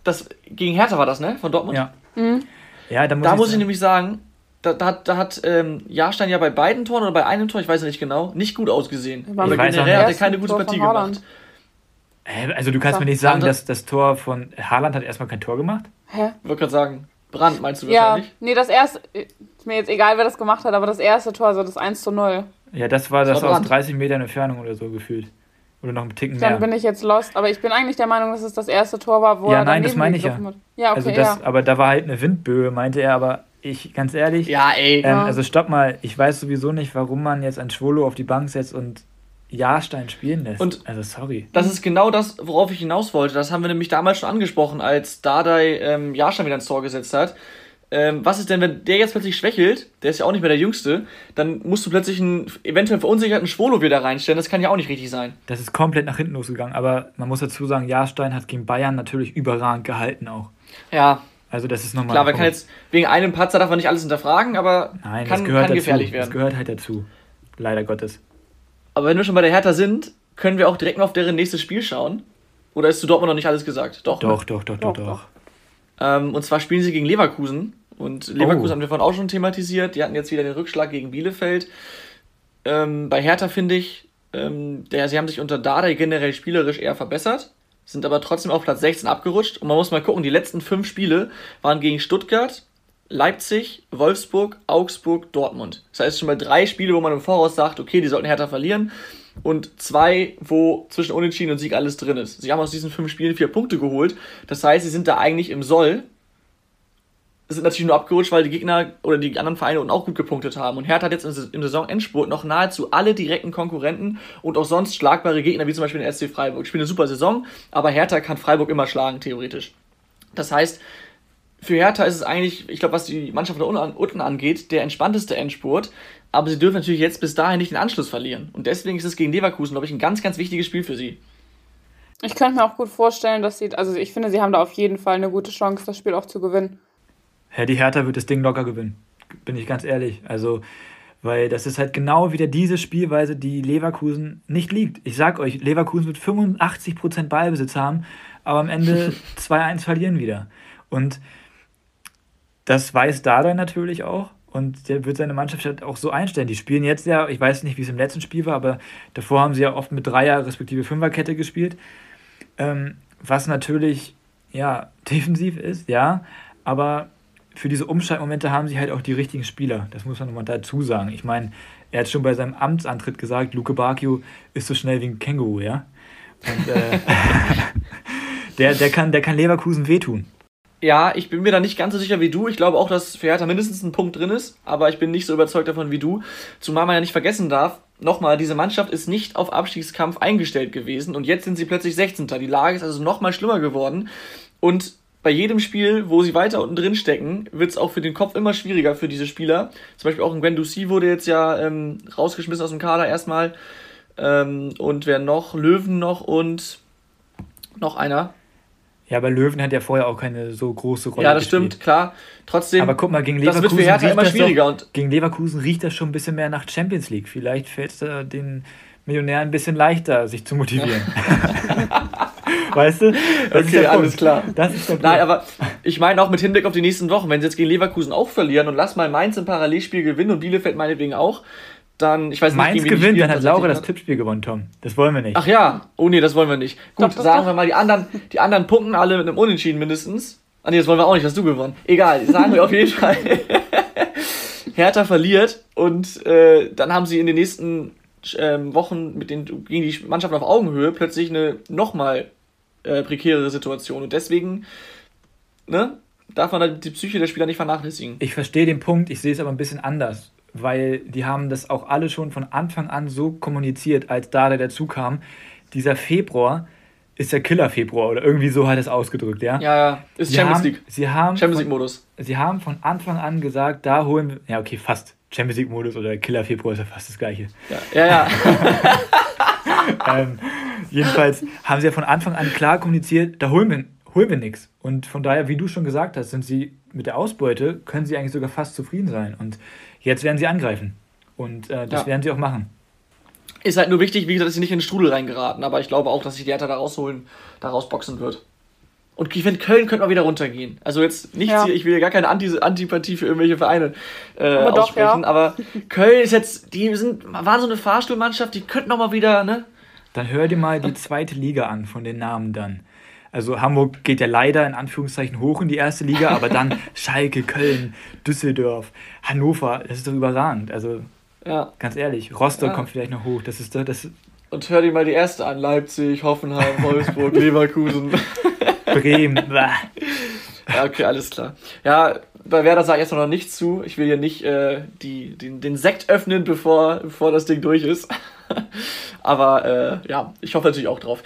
das, gegen Hertha war das, ne? Von Dortmund? Ja. Mhm. Ja, da muss, da ich, muss ich nämlich sagen, da, da, da hat ähm, Jahrstein ja bei beiden Toren oder bei einem Tor, ich weiß nicht genau, nicht gut ausgesehen. Aber generell hat er keine gute Partie gemacht. Also du kannst mir nicht sagen, dass das Tor von Haaland hat erstmal kein Tor gemacht? Hä? Ich wollte gerade sagen, Brand meinst du ja, wahrscheinlich? Nee, das erste, ist mir jetzt egal, wer das gemacht hat, aber das erste Tor, so das 1 zu 0. Ja, das war das, das war aus 30 Metern Entfernung oder so gefühlt. Oder noch ein Ticken Dann mehr. bin ich jetzt lost, aber ich bin eigentlich der Meinung, dass es das erste Tor war, wo ja, er nein, das meine ich ja. Hat. Ja, okay, also das, ja. Aber da war halt eine Windböe, meinte er, aber ich, ganz ehrlich. Ja, ey. Ähm, ja. Also stopp mal, ich weiß sowieso nicht, warum man jetzt ein Schwolo auf die Bank setzt und Jahrstein spielen lässt. Und also sorry. Das ist genau das, worauf ich hinaus wollte. Das haben wir nämlich damals schon angesprochen, als Dardai ähm, Jahrstein wieder ins Tor gesetzt hat. ähm, was ist denn, wenn der jetzt plötzlich schwächelt, der ist ja auch nicht mehr der Jüngste, dann musst du plötzlich einen eventuell verunsicherten Schwolo wieder reinstellen. Das kann ja auch nicht richtig sein. Das ist komplett nach hinten losgegangen. Aber man muss dazu sagen, Jahrstein hat gegen Bayern natürlich überragend gehalten auch. Ja. Also das ist nochmal. Klar, man kann jetzt wegen einem Patzer darf man nicht alles hinterfragen, aber Nein, kann, das gehört kann dazu. gefährlich werden. Das gehört halt dazu. Leider Gottes. Aber wenn wir schon bei der Hertha sind, können wir auch direkt mal auf deren nächstes Spiel schauen. Oder ist zu Dortmund noch nicht alles gesagt? Doch. Doch, ne? doch, doch, doch, Doch, doch. Ähm, und zwar spielen sie gegen Leverkusen. Und Leverkusen Oh. haben wir vorhin auch schon thematisiert. Die hatten jetzt wieder den Rückschlag gegen Bielefeld. Ähm, bei Hertha finde ich, ähm, der, sie haben sich unter Dardai generell spielerisch eher verbessert, sind aber trotzdem auf Platz 16 abgerutscht. Und man muss mal gucken, die letzten fünf Spiele waren gegen Stuttgart, Leipzig, Wolfsburg, Augsburg, Dortmund. Das heißt schon mal drei Spiele, wo man im Voraus sagt, okay, die sollten Hertha verlieren. Und zwei, wo zwischen Unentschieden und Sieg alles drin ist. Sie haben aus diesen fünf Spielen vier Punkte geholt. Das heißt, sie sind da eigentlich im Soll sind natürlich nur abgerutscht, weil die Gegner oder die anderen Vereine unten auch gut gepunktet haben. Und Hertha hat jetzt im Saisonendspurt noch nahezu alle direkten Konkurrenten und auch sonst schlagbare Gegner, wie zum Beispiel den SC Freiburg. Spielen eine super Saison, aber Hertha kann Freiburg immer schlagen, theoretisch. Das heißt, für Hertha ist es eigentlich, ich glaube, was die Mannschaft da unten unten angeht, der entspannteste Endspurt. Aber sie dürfen natürlich jetzt bis dahin nicht den Anschluss verlieren. Und deswegen ist es gegen Leverkusen, glaube ich, ein ganz, ganz wichtiges Spiel für sie. Ich könnte mir auch gut vorstellen, dass sie, also ich finde, sie haben da auf jeden Fall eine gute Chance, das Spiel auch zu gewinnen. Ja, die Hertha wird das Ding locker gewinnen. Bin ich ganz ehrlich. Also, weil das ist halt genau wieder diese Spielweise, die Leverkusen nicht liegt. Ich sag euch, Leverkusen wird 85% Ballbesitz haben, aber am Ende (laughs) 2-1 verlieren wieder. Und das weiß Dardai natürlich auch. Und der wird seine Mannschaft halt auch so einstellen. Die spielen jetzt ja, ich weiß nicht, wie es im letzten Spiel war, aber davor haben sie ja oft mit Dreier- respektive Fünferkette gespielt. Ähm, was natürlich, ja, (laughs) defensiv ist, ja, aber für diese Umschaltmomente haben sie halt auch die richtigen Spieler. Das muss man nochmal dazu sagen. Ich meine, er hat schon bei seinem Amtsantritt gesagt, Luke Bakio ist so schnell wie ein Känguru, ja. Und äh, (laughs) der, der, kann, der kann Leverkusen wehtun. Ja, ich bin mir da nicht ganz so sicher wie du. Ich glaube auch, dass für Hertha mindestens ein Punkt drin ist, aber ich bin nicht so überzeugt davon wie du. Zumal man ja nicht vergessen darf, nochmal, diese Mannschaft ist nicht auf Abstiegskampf eingestellt gewesen und jetzt sind sie plötzlich 16. Die Lage ist also nochmal schlimmer geworden und bei jedem Spiel, wo sie weiter unten drin stecken, wird es auch für den Kopf immer schwieriger für diese Spieler. Zum Beispiel auch ein Guendouzi wurde jetzt ja ähm, rausgeschmissen aus dem Kader erstmal. Ähm, und wer noch? Löwen noch und noch einer. Ja, aber Löwen hat ja vorher auch keine so große Rolle Ja, das gespielt. stimmt, klar. Trotzdem, Aber guck mal, gegen das Leverkusen, wird für Hertha immer das schwieriger. Doch, Und gegen Leverkusen riecht das schon ein bisschen mehr nach Champions League. Vielleicht fällt es da den Millionären ein bisschen leichter, sich zu motivieren. (laughs) (laughs) weißt du? Das ist Okay, alles klar. Das ist der Punkt. Nein, aber ich meine auch mit Hinblick auf die nächsten Wochen, wenn sie jetzt gegen Leverkusen auch verlieren und lass mal Mainz im Parallelspiel gewinnen und Bielefeld meinetwegen auch, dann, ich weiß nicht, Mainz die gewinnt, dann hat Laura das ne? Tippspiel gewonnen, Tom. Das wollen wir nicht. Ach ja, oh nee, das wollen wir nicht. Gut, Doch, doch, sagen doch. wir mal, die anderen, die anderen punkten alle mit einem Unentschieden mindestens. Ah nee, das wollen wir auch nicht, hast du gewonnen. Egal, sagen wir auf jeden Fall. (laughs) Hertha verliert und äh, dann haben sie in den nächsten ähm, Wochen mit den, gegen die Mannschaften auf Augenhöhe plötzlich eine nochmal äh, prekärere Situation. Und deswegen, ne, darf man halt die Psyche der Spieler nicht vernachlässigen. Ich verstehe den Punkt, ich sehe es aber ein bisschen anders, weil die haben das auch alle schon von Anfang an so kommuniziert, als da der dazu kam. Dieser Februar ist der Killer-Februar oder irgendwie so hat es ausgedrückt, ja? Ja, ja, ist Sie Champions haben, League. Sie haben, Champions League-Modus. sie haben von Anfang an gesagt, da holen wir, ja okay, fast. Champions League-Modus oder Killer-Februar ist ja fast das gleiche. Ja, ja. ja. (laughs) ähm, jedenfalls haben sie ja von Anfang an klar kommuniziert, da holen wir, holen wir nichts. Und von daher, wie du schon gesagt hast, sind sie mit der Ausbeute, können sie eigentlich sogar fast zufrieden sein. Und jetzt werden sie angreifen. Und äh, das Ja. werden sie auch machen. Ist halt nur wichtig, wie gesagt, dass sie nicht in den Strudel reingeraten. Aber ich glaube auch, dass sich die Hertha da rausholen, da rausboxen wird. Und ich finde, Köln könnte mal wieder runtergehen. Also jetzt nicht, Ja. ich will ja gar keine Anti Antipathie für irgendwelche Vereine äh, Aber doch, aussprechen. ja. Aber Köln ist jetzt, die sind, waren so eine Fahrstuhlmannschaft, die könnten noch mal wieder, ne? Dann hör dir mal die zweite Liga an von den Namen dann. Also Hamburg geht ja leider in Anführungszeichen hoch in die erste Liga, aber dann (laughs) Schalke, Köln, Düsseldorf, Hannover, das ist doch überragend. Also Ja. ganz ehrlich, Rostock Ja. kommt vielleicht noch hoch. Das ist doch das Und hör dir mal die erste an. Leipzig, Hoffenheim, Wolfsburg, (laughs) Leverkusen. Bremen. (laughs) Ja, okay, alles klar. Ja, bei Werder sage ich erstmal noch nichts zu. Ich will hier nicht äh, die, den, den Sekt öffnen, bevor, bevor das Ding durch ist. Aber äh, ja, ich hoffe natürlich auch drauf.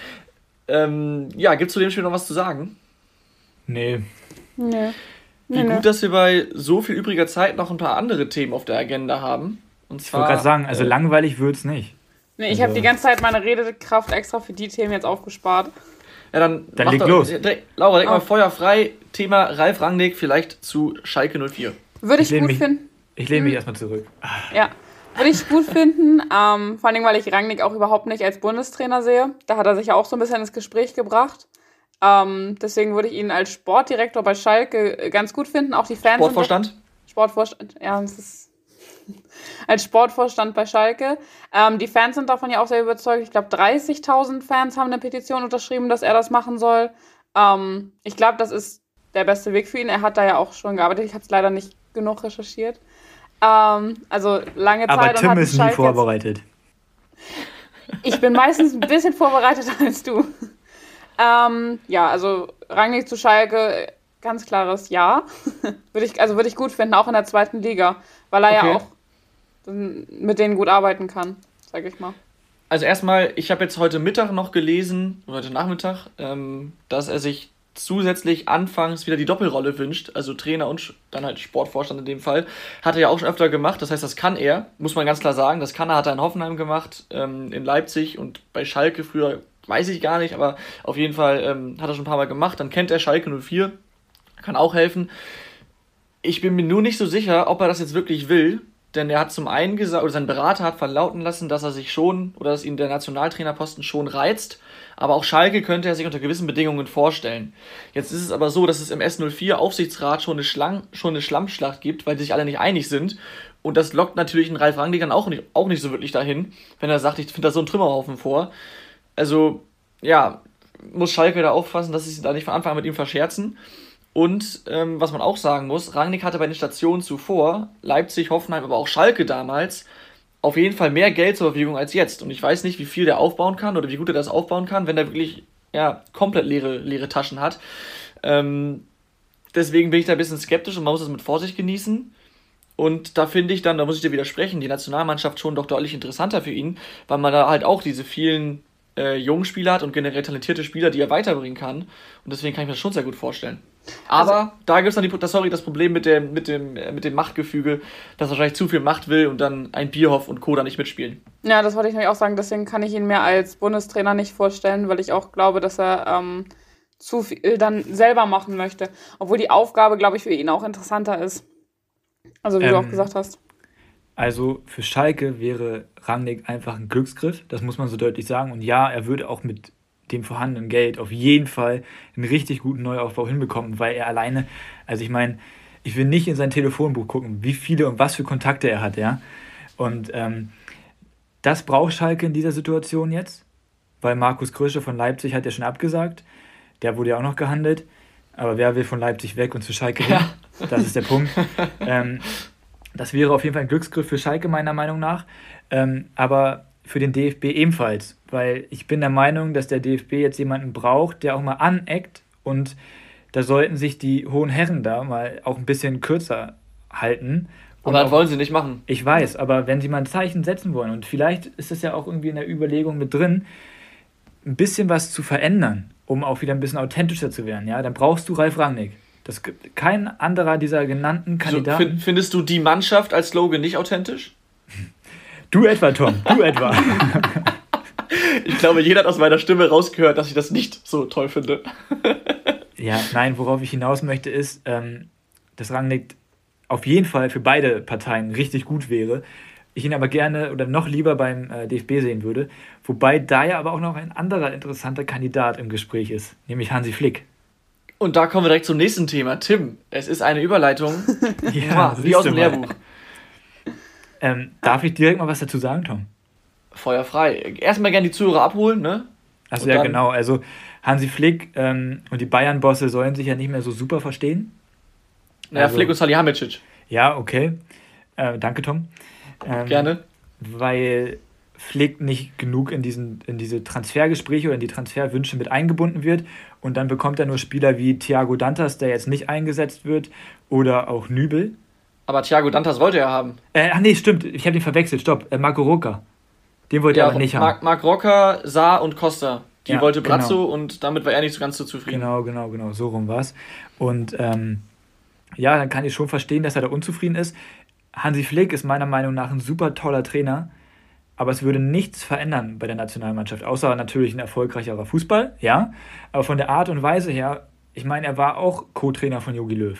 Ähm, ja, gibt es zu dem Spiel noch was zu sagen? nee, Nee. Wie Nee, nee. gut, dass wir bei so viel übriger Zeit noch ein paar andere Themen auf der Agenda haben. Und Ich zwar, wollte gerade sagen, also äh, langweilig wird's nicht. Nee, ich Also- habe die ganze Zeit meine Redekraft extra für die Themen jetzt aufgespart. Ja, dann, Dann leg doch- los. Direkt, Laura, direkt Oh. mal Feuer frei. Thema Ralf Rangnick vielleicht zu Schalke 04. Würde ich, Ich gut mich- finden. Ich lehne mich Mhm. erstmal zurück. Ja. Würde ich gut finden. Ähm, vor allem, weil ich Rangnick auch überhaupt nicht als Bundestrainer sehe. Da hat er sich ja auch so ein bisschen ins Gespräch gebracht. Ähm, deswegen würde ich ihn als Sportdirektor bei Schalke äh, ganz gut finden. Auch die Fans. Sportvorstand? Sportvorstand, ja, das ist (laughs) als Sportvorstand bei Schalke. Ähm, die Fans sind davon ja auch sehr überzeugt. Ich glaube, 30.000 Fans haben eine Petition unterschrieben, dass er das machen soll. Ähm, ich glaube, das ist der beste Weg für ihn. Er hat da ja auch schon gearbeitet. Ich habe es leider nicht genug recherchiert. Ähm, also lange Zeit. Aber und Tim hat ist nie vorbereitet. ich bin meistens ein bisschen vorbereiteter als du. Ähm, ja, also Rangnick zu Schalke, ganz klares Ja. (laughs) würde ich, also würde ich gut finden, auch in der zweiten Liga, weil er Okay. ja auch mit denen gut arbeiten kann, sag ich mal. Also erstmal, ich habe jetzt heute Mittag noch gelesen, oder heute Nachmittag, ähm, dass er sich zusätzlich anfangs wieder die Doppelrolle wünscht, also Trainer und dann halt Sportvorstand in dem Fall. Hat er ja auch schon öfter gemacht, das heißt, das kann er, muss man ganz klar sagen. Das kann er, hat er in Hoffenheim gemacht, ähm, in Leipzig und bei Schalke früher, weiß ich gar nicht, aber auf jeden Fall ähm, hat er schon ein paar Mal gemacht. Dann kennt er Schalke 04, kann auch helfen. Ich bin mir nur nicht so sicher, ob er das jetzt wirklich will, denn er hat zum einen gesagt, oder sein Berater hat verlauten lassen, dass er sich schon, oder dass ihn der Nationaltrainerposten schon reizt, aber auch Schalke könnte er sich unter gewissen Bedingungen vorstellen. Jetzt ist es aber so, dass es im S04 Aufsichtsrat schon eine, schon eine Schlammschlacht gibt, weil die sich alle nicht einig sind. Und das lockt natürlich einen Ralf Rangnick dann auch nicht, auch nicht so wirklich dahin, wenn er sagt, ich finde da so einen Trümmerhaufen vor. Also, ja, muss Schalke da aufpassen, dass sie sich da nicht von Anfang an mit ihm verscherzen. Und ähm, was man auch sagen muss, Rangnick hatte bei den Stationen zuvor, Leipzig, Hoffenheim, aber auch Schalke damals, auf jeden Fall mehr Geld zur Verfügung als jetzt. Und ich weiß nicht, wie viel der aufbauen kann oder wie gut er das aufbauen kann, wenn er wirklich ja, komplett leere, leere Taschen hat. Ähm, deswegen bin ich da ein bisschen skeptisch und man muss das mit Vorsicht genießen. Und da finde ich dann, da muss ich dir widersprechen, die Nationalmannschaft schon doch deutlich interessanter für ihn, weil man da halt auch diese vielen äh, jungen Spieler hat und generell talentierte Spieler, die er weiterbringen kann. Und deswegen kann ich mir das schon sehr gut vorstellen. Aber da gibt es dann die, das, sorry, das Problem mit dem, mit, dem, äh, mit dem Machtgefüge, dass er wahrscheinlich zu viel Macht will und dann ein Bierhoff und Co. da nicht mitspielen. Ja, das wollte ich nämlich auch sagen. Deswegen kann ich ihn mir als Bundestrainer nicht vorstellen, weil ich auch glaube, dass er ähm, zu viel dann selber machen möchte. Obwohl die Aufgabe, glaube ich, für ihn auch interessanter ist. Also wie du Ähm, auch gesagt hast. Also für Schalke wäre Rangnick einfach ein Glücksgriff, das muss man so deutlich sagen. Und ja, er würde auch mit dem vorhandenen Geld auf jeden Fall einen richtig guten Neuaufbau hinbekommen, weil er alleine, also ich meine, ich will nicht in sein Telefonbuch gucken, wie viele und was für Kontakte er hat, ja. Und ähm, das braucht Schalke in dieser Situation jetzt, weil Markus Krösche von Leipzig hat ja schon abgesagt. Der wurde ja auch noch gehandelt. Aber wer will von Leipzig weg und zu Schalke hin? Das ist der Punkt. ähm, das wäre auf jeden Fall ein Glücksgriff für Schalke, meiner Meinung nach. Ähm, aber für den DFB ebenfalls, weil ich bin der Meinung, dass der DFB jetzt jemanden braucht, der auch mal aneckt und da sollten sich die hohen Herren da mal auch ein bisschen kürzer halten. Und Aber das wollen sie nicht machen. ich weiß, aber wenn sie mal ein Zeichen setzen wollen, und vielleicht ist es ja auch irgendwie in der Überlegung mit drin, ein bisschen was zu verändern, um auch wieder ein bisschen authentischer zu werden, ja, dann brauchst du Ralf Rangnick. Das gibt kein anderer dieser genannten So, Kandidaten. fin- findest du die Mannschaft als Slogan nicht authentisch? Du etwa, Tom, du etwa. (laughs) Ich glaube, jeder hat aus meiner Stimme rausgehört, dass ich das nicht so toll finde. (laughs) ja, nein, worauf ich hinaus möchte, ist, ähm, dass Rangnick auf jeden Fall für beide Parteien richtig gut wäre. Ich ihn aber gerne oder noch lieber beim äh, DFB sehen würde. Wobei da ja aber auch noch ein anderer interessanter Kandidat im Gespräch ist, nämlich Hansi Flick. Und da kommen wir direkt zum nächsten Thema. Tim, es ist eine Überleitung. (laughs) Ja, wie aus dem. Lehrbuch. Ähm, darf ich direkt mal was dazu sagen, Tom? Feuer frei. Erstmal gerne die Zuhörer abholen, ne? Also ja, genau. Also Hansi Flick ähm, und die Bayern-Bosse sollen sich ja nicht mehr so super verstehen. Naja, Also- Flick und Salihamidzic. Ja, okay. Äh, danke, Tom. Ähm, Gerne. Weil Flick nicht genug in, diesen, in diese Transfergespräche oder in die Transferwünsche mit eingebunden wird. Und dann bekommt er nur Spieler wie Thiago Dantas, der jetzt nicht eingesetzt wird, oder auch Nübel. Aber Thiago Dantas wollte er haben. Äh, ach nee, stimmt. Ich habe den verwechselt. Stopp. Äh, Marco Roca. Den wollte er aber nicht haben. Marc, Marc Rocker, Saar und Costa. Die Ja, wollte genau. Brazzo und damit war er nicht so ganz so zufrieden. Genau, genau, genau, so rum war's. Und ähm, ja, dann kann ich schon verstehen, dass er da unzufrieden ist. Hansi Flick ist meiner Meinung nach ein super toller Trainer, aber es würde nichts verändern bei der Nationalmannschaft, außer natürlich ein erfolgreicherer Fußball, ja. Aber von der Art und Weise her, ich meine, er war auch Co-Trainer von Jogi Löw.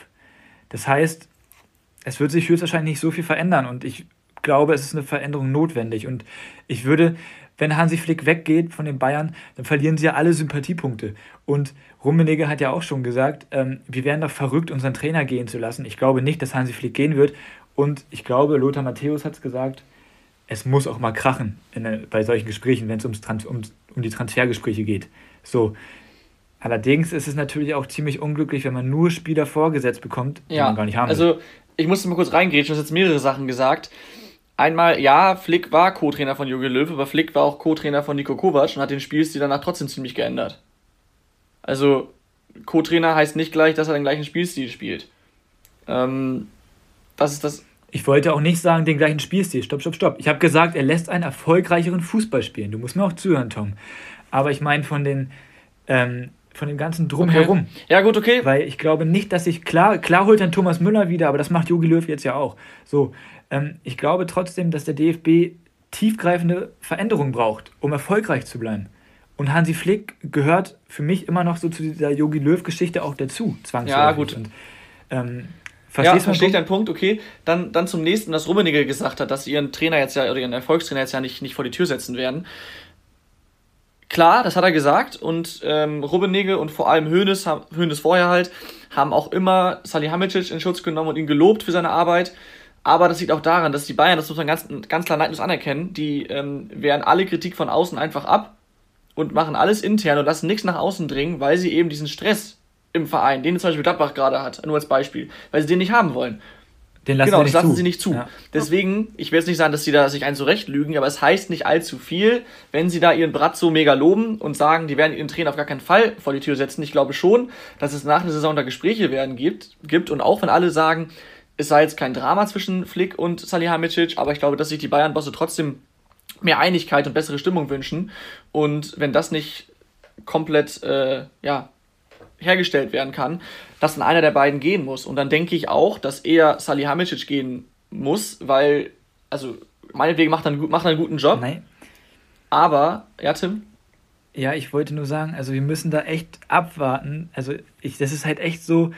Das heißt, es wird sich höchstwahrscheinlich nicht so viel verändern und ich glaube, es ist eine Veränderung notwendig. Und ich würde, wenn Hansi Flick weggeht von den Bayern, dann verlieren sie ja alle Sympathiepunkte. Und Rummenigge hat ja auch schon gesagt, ähm, wir wären doch verrückt, unseren Trainer gehen zu lassen. Ich glaube nicht, dass Hansi Flick gehen wird. Und ich glaube, Lothar Matthäus hat es gesagt, es muss auch mal krachen in, bei solchen Gesprächen, wenn es ums, um, um die Transfergespräche geht. So. Allerdings ist es natürlich auch ziemlich unglücklich, wenn man nur Spieler vorgesetzt bekommt, die ja, man gar nicht haben will. Also, ich musste mal kurz reingehen, du hast jetzt mehrere Sachen gesagt. Einmal, ja, Flick war Co-Trainer von Jogi Löw, aber Flick war auch Co-Trainer von Nico Kovac und hat den Spielstil danach trotzdem ziemlich geändert. Also, Co-Trainer heißt nicht gleich, dass er den gleichen Spielstil spielt. Ähm, das ist das. Ich wollte auch nicht sagen, den gleichen Spielstil. Stopp, stopp, stopp. Ich habe gesagt, er lässt einen erfolgreicheren Fußball spielen. Du musst mir auch zuhören, Tom. Aber ich meine von den. Ähm, von dem ganzen Drumherum. Okay. Ja, gut, okay. Weil ich glaube nicht, dass ich, klar, klar holt dann Thomas Müller wieder, aber das macht Jogi Löw jetzt ja auch. So, ähm, ich glaube trotzdem, dass der DFB tiefgreifende Veränderungen braucht, um erfolgreich zu bleiben. Und Hansi Flick gehört für mich immer noch so zu dieser Jogi Löw-Geschichte auch dazu, zwangsläufig. Ja, gut. Und, ähm, Verstehst ja, verstehe ich deinen Punkt, okay. Dann, dann zum nächsten, dass Rummenigge gesagt hat, dass sie ihren Trainer jetzt ja, oder ihren Erfolgstrainer jetzt ja nicht, nicht vor die Tür setzen werden. Klar, das hat er gesagt und ähm, Rummenigge und vor allem Hoeneß, Hoeneß vorher halt, haben auch immer Salihamidzic in Schutz genommen und ihn gelobt für seine Arbeit. Aber das liegt auch daran, dass die Bayern, das muss man ganz, ganz klar neidlos anerkennen, die ähm, wehren alle Kritik von außen einfach ab und machen alles intern und lassen nichts nach außen dringen, weil sie eben diesen Stress im Verein, den zum Beispiel Gladbach gerade hat, nur als Beispiel, weil sie den nicht haben wollen. Den lassen genau, das lassen zu. sie nicht zu. Ja. Deswegen, ich will jetzt nicht sagen, dass sie da sich einen zurechtlügen, aber es heißt nicht allzu viel, wenn sie da ihren Brat so mega loben und sagen, die werden ihren Trainer auf gar keinen Fall vor die Tür setzen. Ich glaube schon, dass es nach der Saison da Gespräche werden gibt, gibt und auch wenn alle sagen, es sei jetzt kein Drama zwischen Flick und Salihamidzic, aber ich glaube, dass sich die Bayern-Bosse trotzdem mehr Einigkeit und bessere Stimmung wünschen. Und wenn das nicht komplett äh, ja, hergestellt werden kann, dass dann einer der beiden gehen muss. Und dann denke ich auch, dass eher Salihamidzic gehen muss, weil, also meinetwegen macht er einen, macht er einen guten Job. Nein. Aber, ja, Tim? Ja, ich wollte nur sagen, also wir müssen da echt abwarten. Also ich, das ist halt echt so,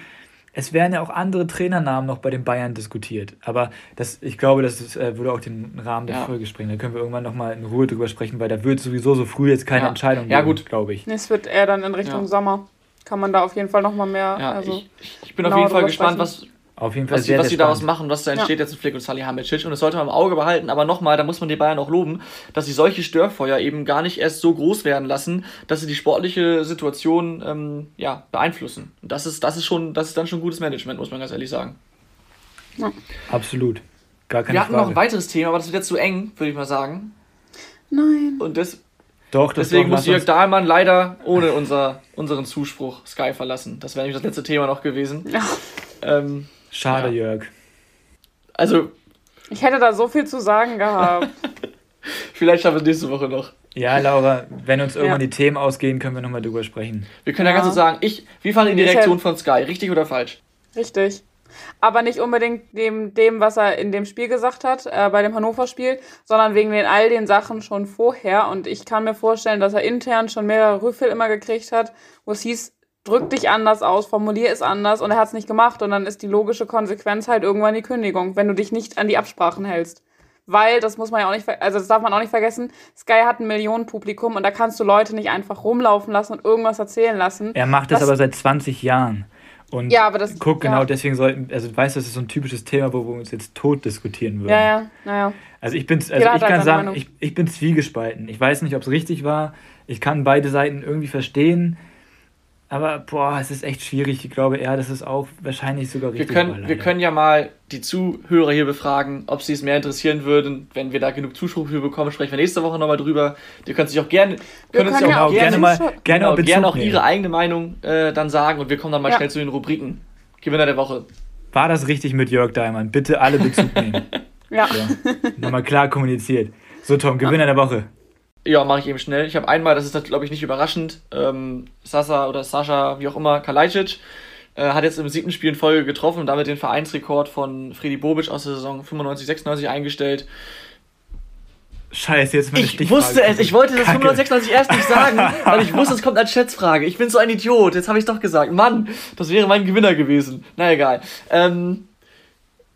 es werden ja auch andere Trainernamen noch bei den Bayern diskutiert. Aber das, ich glaube, das ist, äh, würde auch den Rahmen der ja. Folge sprengen. Da können wir irgendwann nochmal in Ruhe drüber sprechen, weil da wird sowieso so früh jetzt keine ja. Entscheidung ja, geben, gut. glaube ich. Es wird eher dann in Richtung ja. Sommer. Kann man da auf jeden Fall nochmal mehr. Ja, also ich, ich bin auf jeden Fall gespannt, was, auf jeden Fall was, sehr, was sie daraus machen, was da entsteht ja. jetzt in Flick und Salihamidzic. Und das sollte man im Auge behalten. Aber nochmal, da muss man die Bayern auch loben, dass sie solche Störfeuer eben gar nicht erst so groß werden lassen, dass sie die sportliche Situation ähm, ja, beeinflussen. Und das ist, das ist schon, das ist dann schon gutes Management, muss man ganz ehrlich sagen. Ja. Absolut. Gar keine Wir hatten Frage. noch ein weiteres Thema, aber das wird jetzt zu eng, würde ich mal sagen. Nein. Und das, doch, das Deswegen muss Jörg Dahlmann leider ohne unser, unseren Zuspruch Sky verlassen. Das wäre nämlich das letzte Thema noch gewesen. Ähm, Schade, ja. Jörg. Also. Ich hätte da so viel zu sagen gehabt. (laughs) Vielleicht schaffen wir es nächste Woche noch. Ja, Laura, wenn uns irgendwann ja. die Themen ausgehen, können wir nochmal drüber sprechen. Wir können ja, ja ganz so sagen, ich, wie fand ihr die Reaktion von Sky? Richtig oder falsch? Richtig. Aber nicht unbedingt dem, dem was er in dem Spiel gesagt hat, äh, bei dem Hannover-Spiel, sondern wegen den all den Sachen schon vorher. Und ich kann mir vorstellen, dass er intern schon mehrere Rüffel immer gekriegt hat, wo es hieß, drück dich anders aus, formulier es anders und er hat es nicht gemacht und dann ist die logische Konsequenz halt irgendwann die Kündigung, wenn du dich nicht an die Absprachen hältst. Weil, das muss man ja auch nicht, also das darf man auch nicht vergessen, Sky hat ein Millionenpublikum und da kannst du Leute nicht einfach rumlaufen lassen und irgendwas erzählen lassen. Er macht das, das aber seit 20 Jahren. Und ja, aber das, guck, genau deswegen sollten, also du weißt, das ist so ein typisches Thema, wo wir uns jetzt tot diskutieren würden. Ja, ja, naja. Also ich bin, also ich kann sagen, ich, ich bin zwiegespalten. Ich weiß nicht, ob es richtig war. Ich kann beide Seiten irgendwie verstehen. Aber boah, es ist echt schwierig. Ich glaube eher, das ist auch wahrscheinlich sogar richtig. Wir können, war, wir können ja mal die Zuhörer hier befragen, ob sie es mehr interessieren würden. Wenn wir da genug Zuspruch für bekommen, sprechen wir nächste Woche nochmal drüber. Die können sich auch gerne, können uns ja auch, gerne, gerne mal gerne, genau, gerne auch ihre eigene Meinung äh, dann sagen und wir kommen dann mal ja. schnell zu den Rubriken. Gewinner der Woche. War das richtig mit Jörg Daimann? Bitte alle Bezug nehmen. (laughs) ja. So, nochmal klar kommuniziert. So, Tom, Gewinner ja. der Woche. Ja, mache ich eben schnell. Ich habe einmal, das ist glaube ich nicht überraschend, ähm, Sasa oder Sascha, wie auch immer, Kalajdzic. Äh, hat jetzt im siebten Spiel in Folge getroffen und damit den Vereinsrekord von Freddy Bobic aus der Saison 95, 96 eingestellt. Scheiße, jetzt meine Ich wusste es, ich wollte das 95, 96 erst nicht sagen, (laughs) weil ich wusste, es kommt als Schätzfrage. Ich bin so ein Idiot, jetzt habe ich doch gesagt. Mann, das wäre mein Gewinner gewesen. Na egal. Ähm,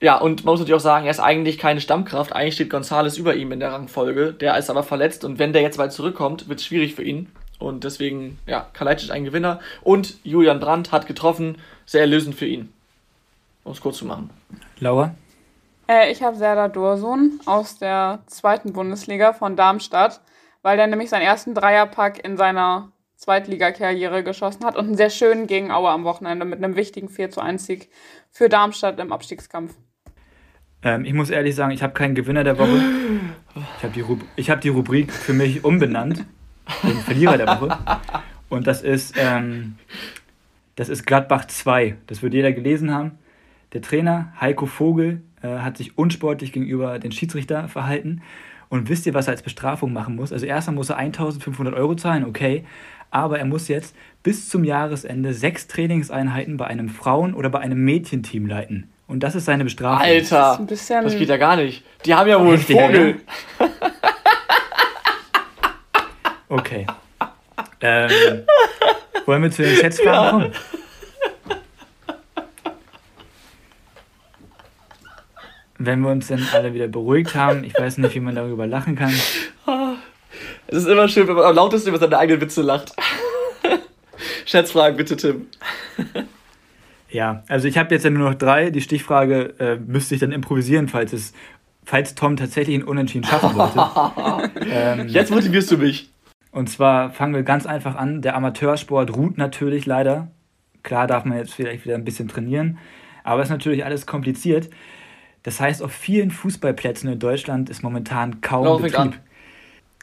ja, und man muss natürlich auch sagen, er ist eigentlich keine Stammkraft. Eigentlich steht Gonzales über ihm in der Rangfolge. Der ist aber verletzt und wenn der jetzt bald zurückkommt, wird es schwierig für ihn. Und deswegen, ja, Kalajdzic ein Gewinner. Und Julian Brandt hat getroffen. Sehr erlösend für ihn. Um es kurz zu machen. Laura? Äh, ich habe Serdar Dursun aus der zweiten Bundesliga von Darmstadt, weil der nämlich seinen ersten Dreierpack in seiner Zweitligakarriere geschossen hat und einen sehr schönen gegen Aue am Wochenende mit einem wichtigen 4 zu 1 Sieg für Darmstadt im Abstiegskampf. Ähm, ich muss ehrlich sagen, ich habe keinen Gewinner der Woche. Ich habe die, Rub hab die Rubrik für mich umbenannt. Den Verlierer der Woche. Und das ist, ähm, das ist Gladbach 2. Das wird jeder gelesen haben. Der Trainer Heiko Vogel äh, hat sich unsportlich gegenüber den Schiedsrichter verhalten. Und wisst ihr, was er als Bestrafung machen muss? Also erstmal muss er 1500 Euro zahlen, okay. Aber er muss jetzt bis zum Jahresende sechs Trainingseinheiten bei einem Frauen- oder bei einem Mädchenteam leiten. Und das ist seine Bestrafung. Alter, Das bisschen- das geht ja gar nicht. Die haben ja wohl einen Vogel. (laughs) Okay. Ähm, wollen wir zu den Schätzfragen kommen? Wenn wir uns dann alle wieder beruhigt haben, ich weiß nicht, wie man darüber lachen kann. Es ist immer schön, wenn man am lautesten über seine eigenen Witze lacht. (laughs) Schätzfragen bitte, Tim. Ja, also ich habe jetzt ja nur noch drei. Die Stichfrage äh, müsste ich dann improvisieren, falls es, falls Tom tatsächlich einen Unentschieden schaffen wollte. (laughs) ähm, Jetzt motivierst du mich. Und zwar fangen wir ganz einfach an. Der Amateursport ruht natürlich leider. Klar darf man jetzt vielleicht wieder ein bisschen trainieren, aber es ist natürlich alles kompliziert. Das heißt, auf vielen Fußballplätzen in Deutschland ist momentan kaum fängt Betrieb. an.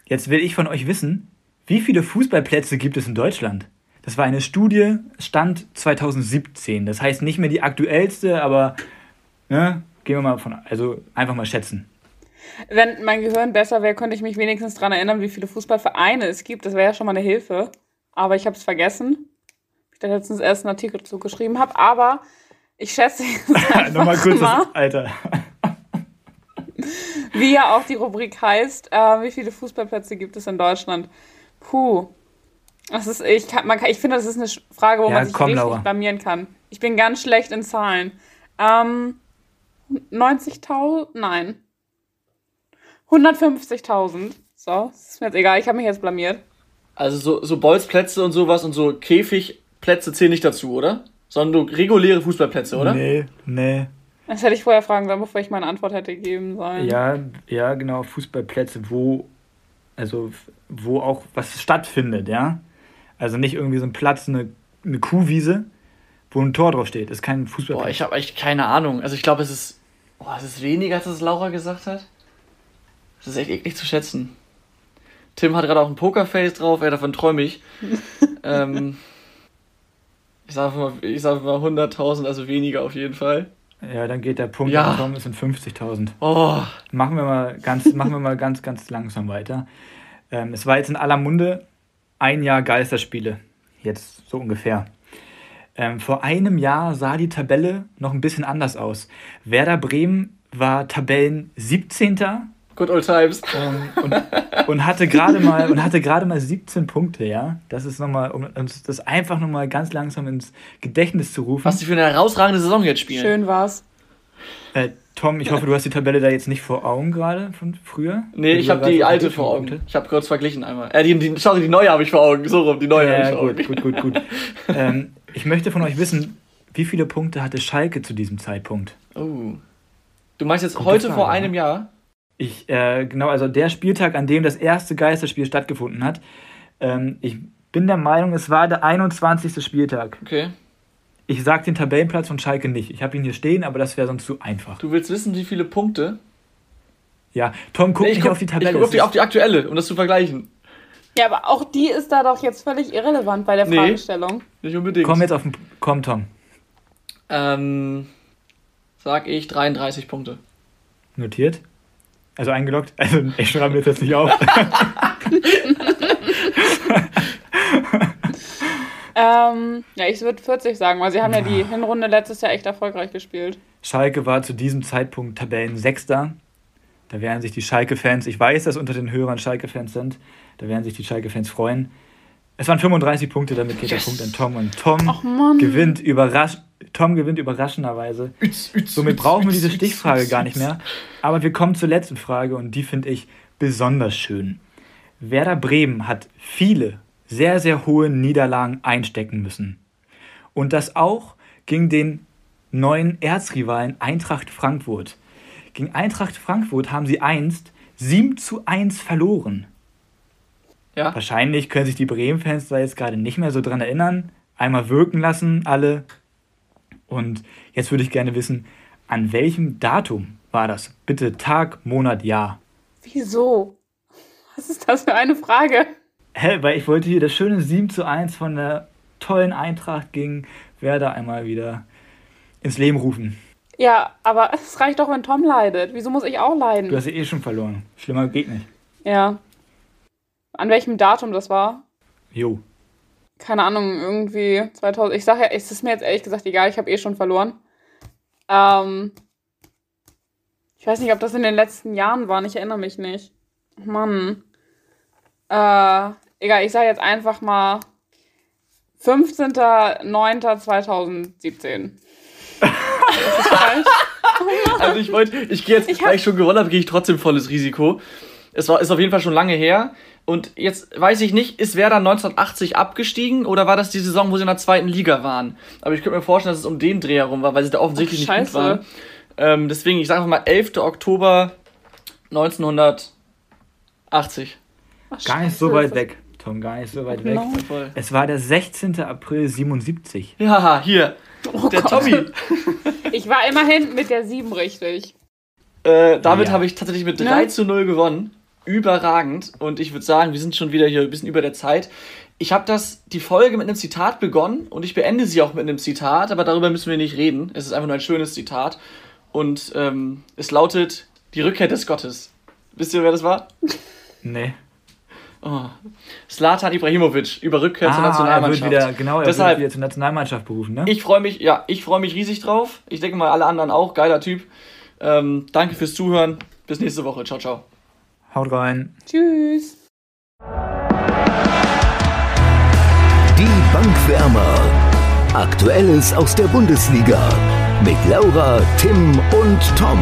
Jetzt will ich von euch wissen, wie viele Fußballplätze gibt es in Deutschland? Das war eine Studie, Stand 2017. Das heißt nicht mehr die aktuellste, aber ne, gehen wir mal von, also einfach mal schätzen. Wenn mein Gehirn besser wäre, könnte ich mich wenigstens daran erinnern, wie viele Fußballvereine es gibt. Das wäre ja schon mal eine Hilfe. Aber ich habe es vergessen. Ich da letztens erst einen Artikel dazu geschrieben habe. Aber ich schätze jetzt (laughs) Nochmal kurz mal, Alter. wie ja auch die Rubrik heißt, äh, wie viele Fußballplätze gibt es in Deutschland? Puh. Das ist, ich, kann, man kann, ich finde, das ist eine Frage, wo Ja, man sich komm, richtig Laura. blamieren kann. Ich bin ganz schlecht in Zahlen. Ähm, 90.000? Nein. 150.000. So, ist mir jetzt egal, ich habe mich jetzt blamiert. Also so, so Bolzplätze und sowas und so Käfigplätze zählen nicht dazu, oder? Sondern nur reguläre Fußballplätze, oder? Nee, nee. Das hätte ich vorher fragen sollen, bevor ich meine Antwort hätte geben sollen. Ja, ja, genau, Fußballplätze, wo, also, wo auch was stattfindet, ja. Also nicht irgendwie so ein Platz, eine, eine Kuhwiese, wo ein Tor drauf steht. Das ist kein Fußballplatz. Boah, ich habe echt keine Ahnung. Also ich glaube, es ist. Boah, es ist weniger, als es Laura gesagt hat. Das ist echt eklig zu schätzen. Tim hat gerade auch ein Pokerface drauf, ey, davon träume ich. (laughs) ähm, ich sage mal, ich sag mal 100.000, also weniger auf jeden Fall. ja, dann geht der Punkt Ja. Tom, es sind 50.000. Oh, Machen wir mal ganz, machen wir mal ganz, ganz langsam weiter. Ähm, es war jetzt in aller Munde ein Jahr Geisterspiele. Jetzt so ungefähr. Ähm, vor einem Jahr sah die Tabelle noch ein bisschen anders aus. Werder Bremen war Tabellen 17. good old times. ähm, und, und hatte gerade mal und hatte gerade mal 17 Punkte, ja. Das ist nochmal, um uns das einfach nochmal ganz langsam ins Gedächtnis zu rufen. Was die für eine herausragende Saison jetzt spielen. Schön war's. Äh, Tom, ich hoffe, du hast die Tabelle da jetzt nicht vor Augen gerade von früher. Nee, ich habe die alte vor Augen. Ich habe kurz verglichen einmal. Äh, die, die, sorry, die neue habe ich vor Augen. So rum, die neue habe ich Ja, vor Augen. gut, gut, gut, (laughs) ähm, ich möchte von euch wissen, wie viele Punkte hatte Schalke zu diesem Zeitpunkt? Oh. Du meinst jetzt Gute heute Frage, vor ne? einem Jahr? Ich, äh, genau, also der Spieltag, an dem das erste Geisterspiel stattgefunden hat. Ähm, ich bin der Meinung, es war der 21. Spieltag. Okay. Ich sag den Tabellenplatz von Schalke nicht. Ich habe ihn hier stehen, aber das wäre sonst zu einfach. Du willst wissen, wie viele Punkte? Ja, Tom, guck Nee, nicht auf die Tabelle. Ich guck auf die, auf die aktuelle, um das zu vergleichen. Ja, aber auch die ist da doch jetzt völlig irrelevant bei der Nee. Fragestellung. Nicht unbedingt. komm jetzt auf den. Komm, Tom. Ähm, sag ich 33 Punkte. Notiert. Also eingeloggt. Also ich schreibe mir das jetzt nicht auf. (laughs) (laughs) Ähm, ja, ich würde 40 sagen, weil sie haben ja die Hinrunde letztes Jahr echt erfolgreich gespielt. Schalke war zu diesem Zeitpunkt Tabellensechster. Da werden sich die Schalke-Fans, ich weiß, dass unter den Hörern Schalke-Fans sind, da werden sich die Schalke-Fans freuen. Es waren 35 Punkte, damit geht Yes. der Punkt an Tom. Und Tom Och, gewinnt überrasch Tom gewinnt überraschenderweise. Üz, üz, Somit üz, brauchen wir diese Stichfrage gar nicht mehr. Aber wir kommen zur letzten Frage und die finde ich besonders schön. Werder Bremen hat viele, sehr, sehr hohe Niederlagen einstecken müssen. Und das auch gegen den neuen Erzrivalen Eintracht Frankfurt. Gegen Eintracht Frankfurt haben sie einst 7 zu 1 verloren. Ja. Wahrscheinlich können sich die Bremen-Fans da jetzt gerade nicht mehr so dran erinnern. Einmal wirken lassen, alle. Und jetzt würde ich gerne wissen, an welchem Datum war das? Bitte Tag, Monat, Jahr. Wieso? Was ist das für eine Frage? Hä, weil ich wollte hier das schöne 7 zu 1 von der tollen Eintracht gegen Werder einmal wieder ins Leben rufen. Ja, aber (laughs) es reicht doch, wenn Tom leidet. Wieso muss ich auch leiden? Du hast ja eh schon verloren. Schlimmer geht nicht. Ja. An welchem Datum das war? Jo. Keine Ahnung, irgendwie 2000. Ich sage ja, es ist mir jetzt ehrlich gesagt egal, ich habe eh schon verloren. Ähm, ich weiß nicht, ob das in den letzten Jahren war, ich erinnere mich nicht. Mann. Äh, egal, ich sage jetzt einfach mal 15.09.2017. Das ist falsch. Also ich wollte, ich gehe jetzt, Ich weil ich schon gewonnen habe, gehe ich trotzdem volles Risiko. Es war, ist auf jeden Fall schon lange her. Und jetzt weiß ich nicht, ist Werder 1980 abgestiegen oder war das die Saison, wo sie in der zweiten Liga waren? Aber ich könnte mir vorstellen, dass es um den Dreh herum war, weil sie da offensichtlich Ach, nicht gut waren. Ähm, deswegen, ich sage einfach mal 11. Oktober 1980. Ach, Gar nicht so weit weg, Tom, gar nicht so weit weg. No. Voll. Es war der 16. April 77. Ja, hier. Oh Der Gott. Tommy. (laughs) Ich war immerhin mit der 7 richtig. Äh, damit Ja. habe ich tatsächlich mit Ne? 3 zu 0 gewonnen. Überragend. Und ich würde sagen, wir sind schon wieder hier ein bisschen über der Zeit. Ich habe das die Folge mit einem Zitat begonnen und ich beende sie auch mit einem Zitat, aber darüber müssen wir nicht reden. Es ist einfach nur ein schönes Zitat. Und ähm, es lautet die Rückkehr des Gottes. Wisst ihr, wer das war? Nee. Oh. Slatan Ibrahimovic über Rückkehr zur Ah, er wird Nationalmannschaft. wieder, genau, er Deshalb- wird wieder zur Nationalmannschaft berufen, ne? Ich freue mich, ja, ich freue mich riesig drauf. Ich denke mal, alle anderen auch. Geiler Typ. Ähm, danke fürs Zuhören. Bis nächste Woche. Ciao, ciao. Haut rein. Tschüss. Die Bankwärmer. Aktuelles aus der Bundesliga. Mit Laura, Tim und Tom.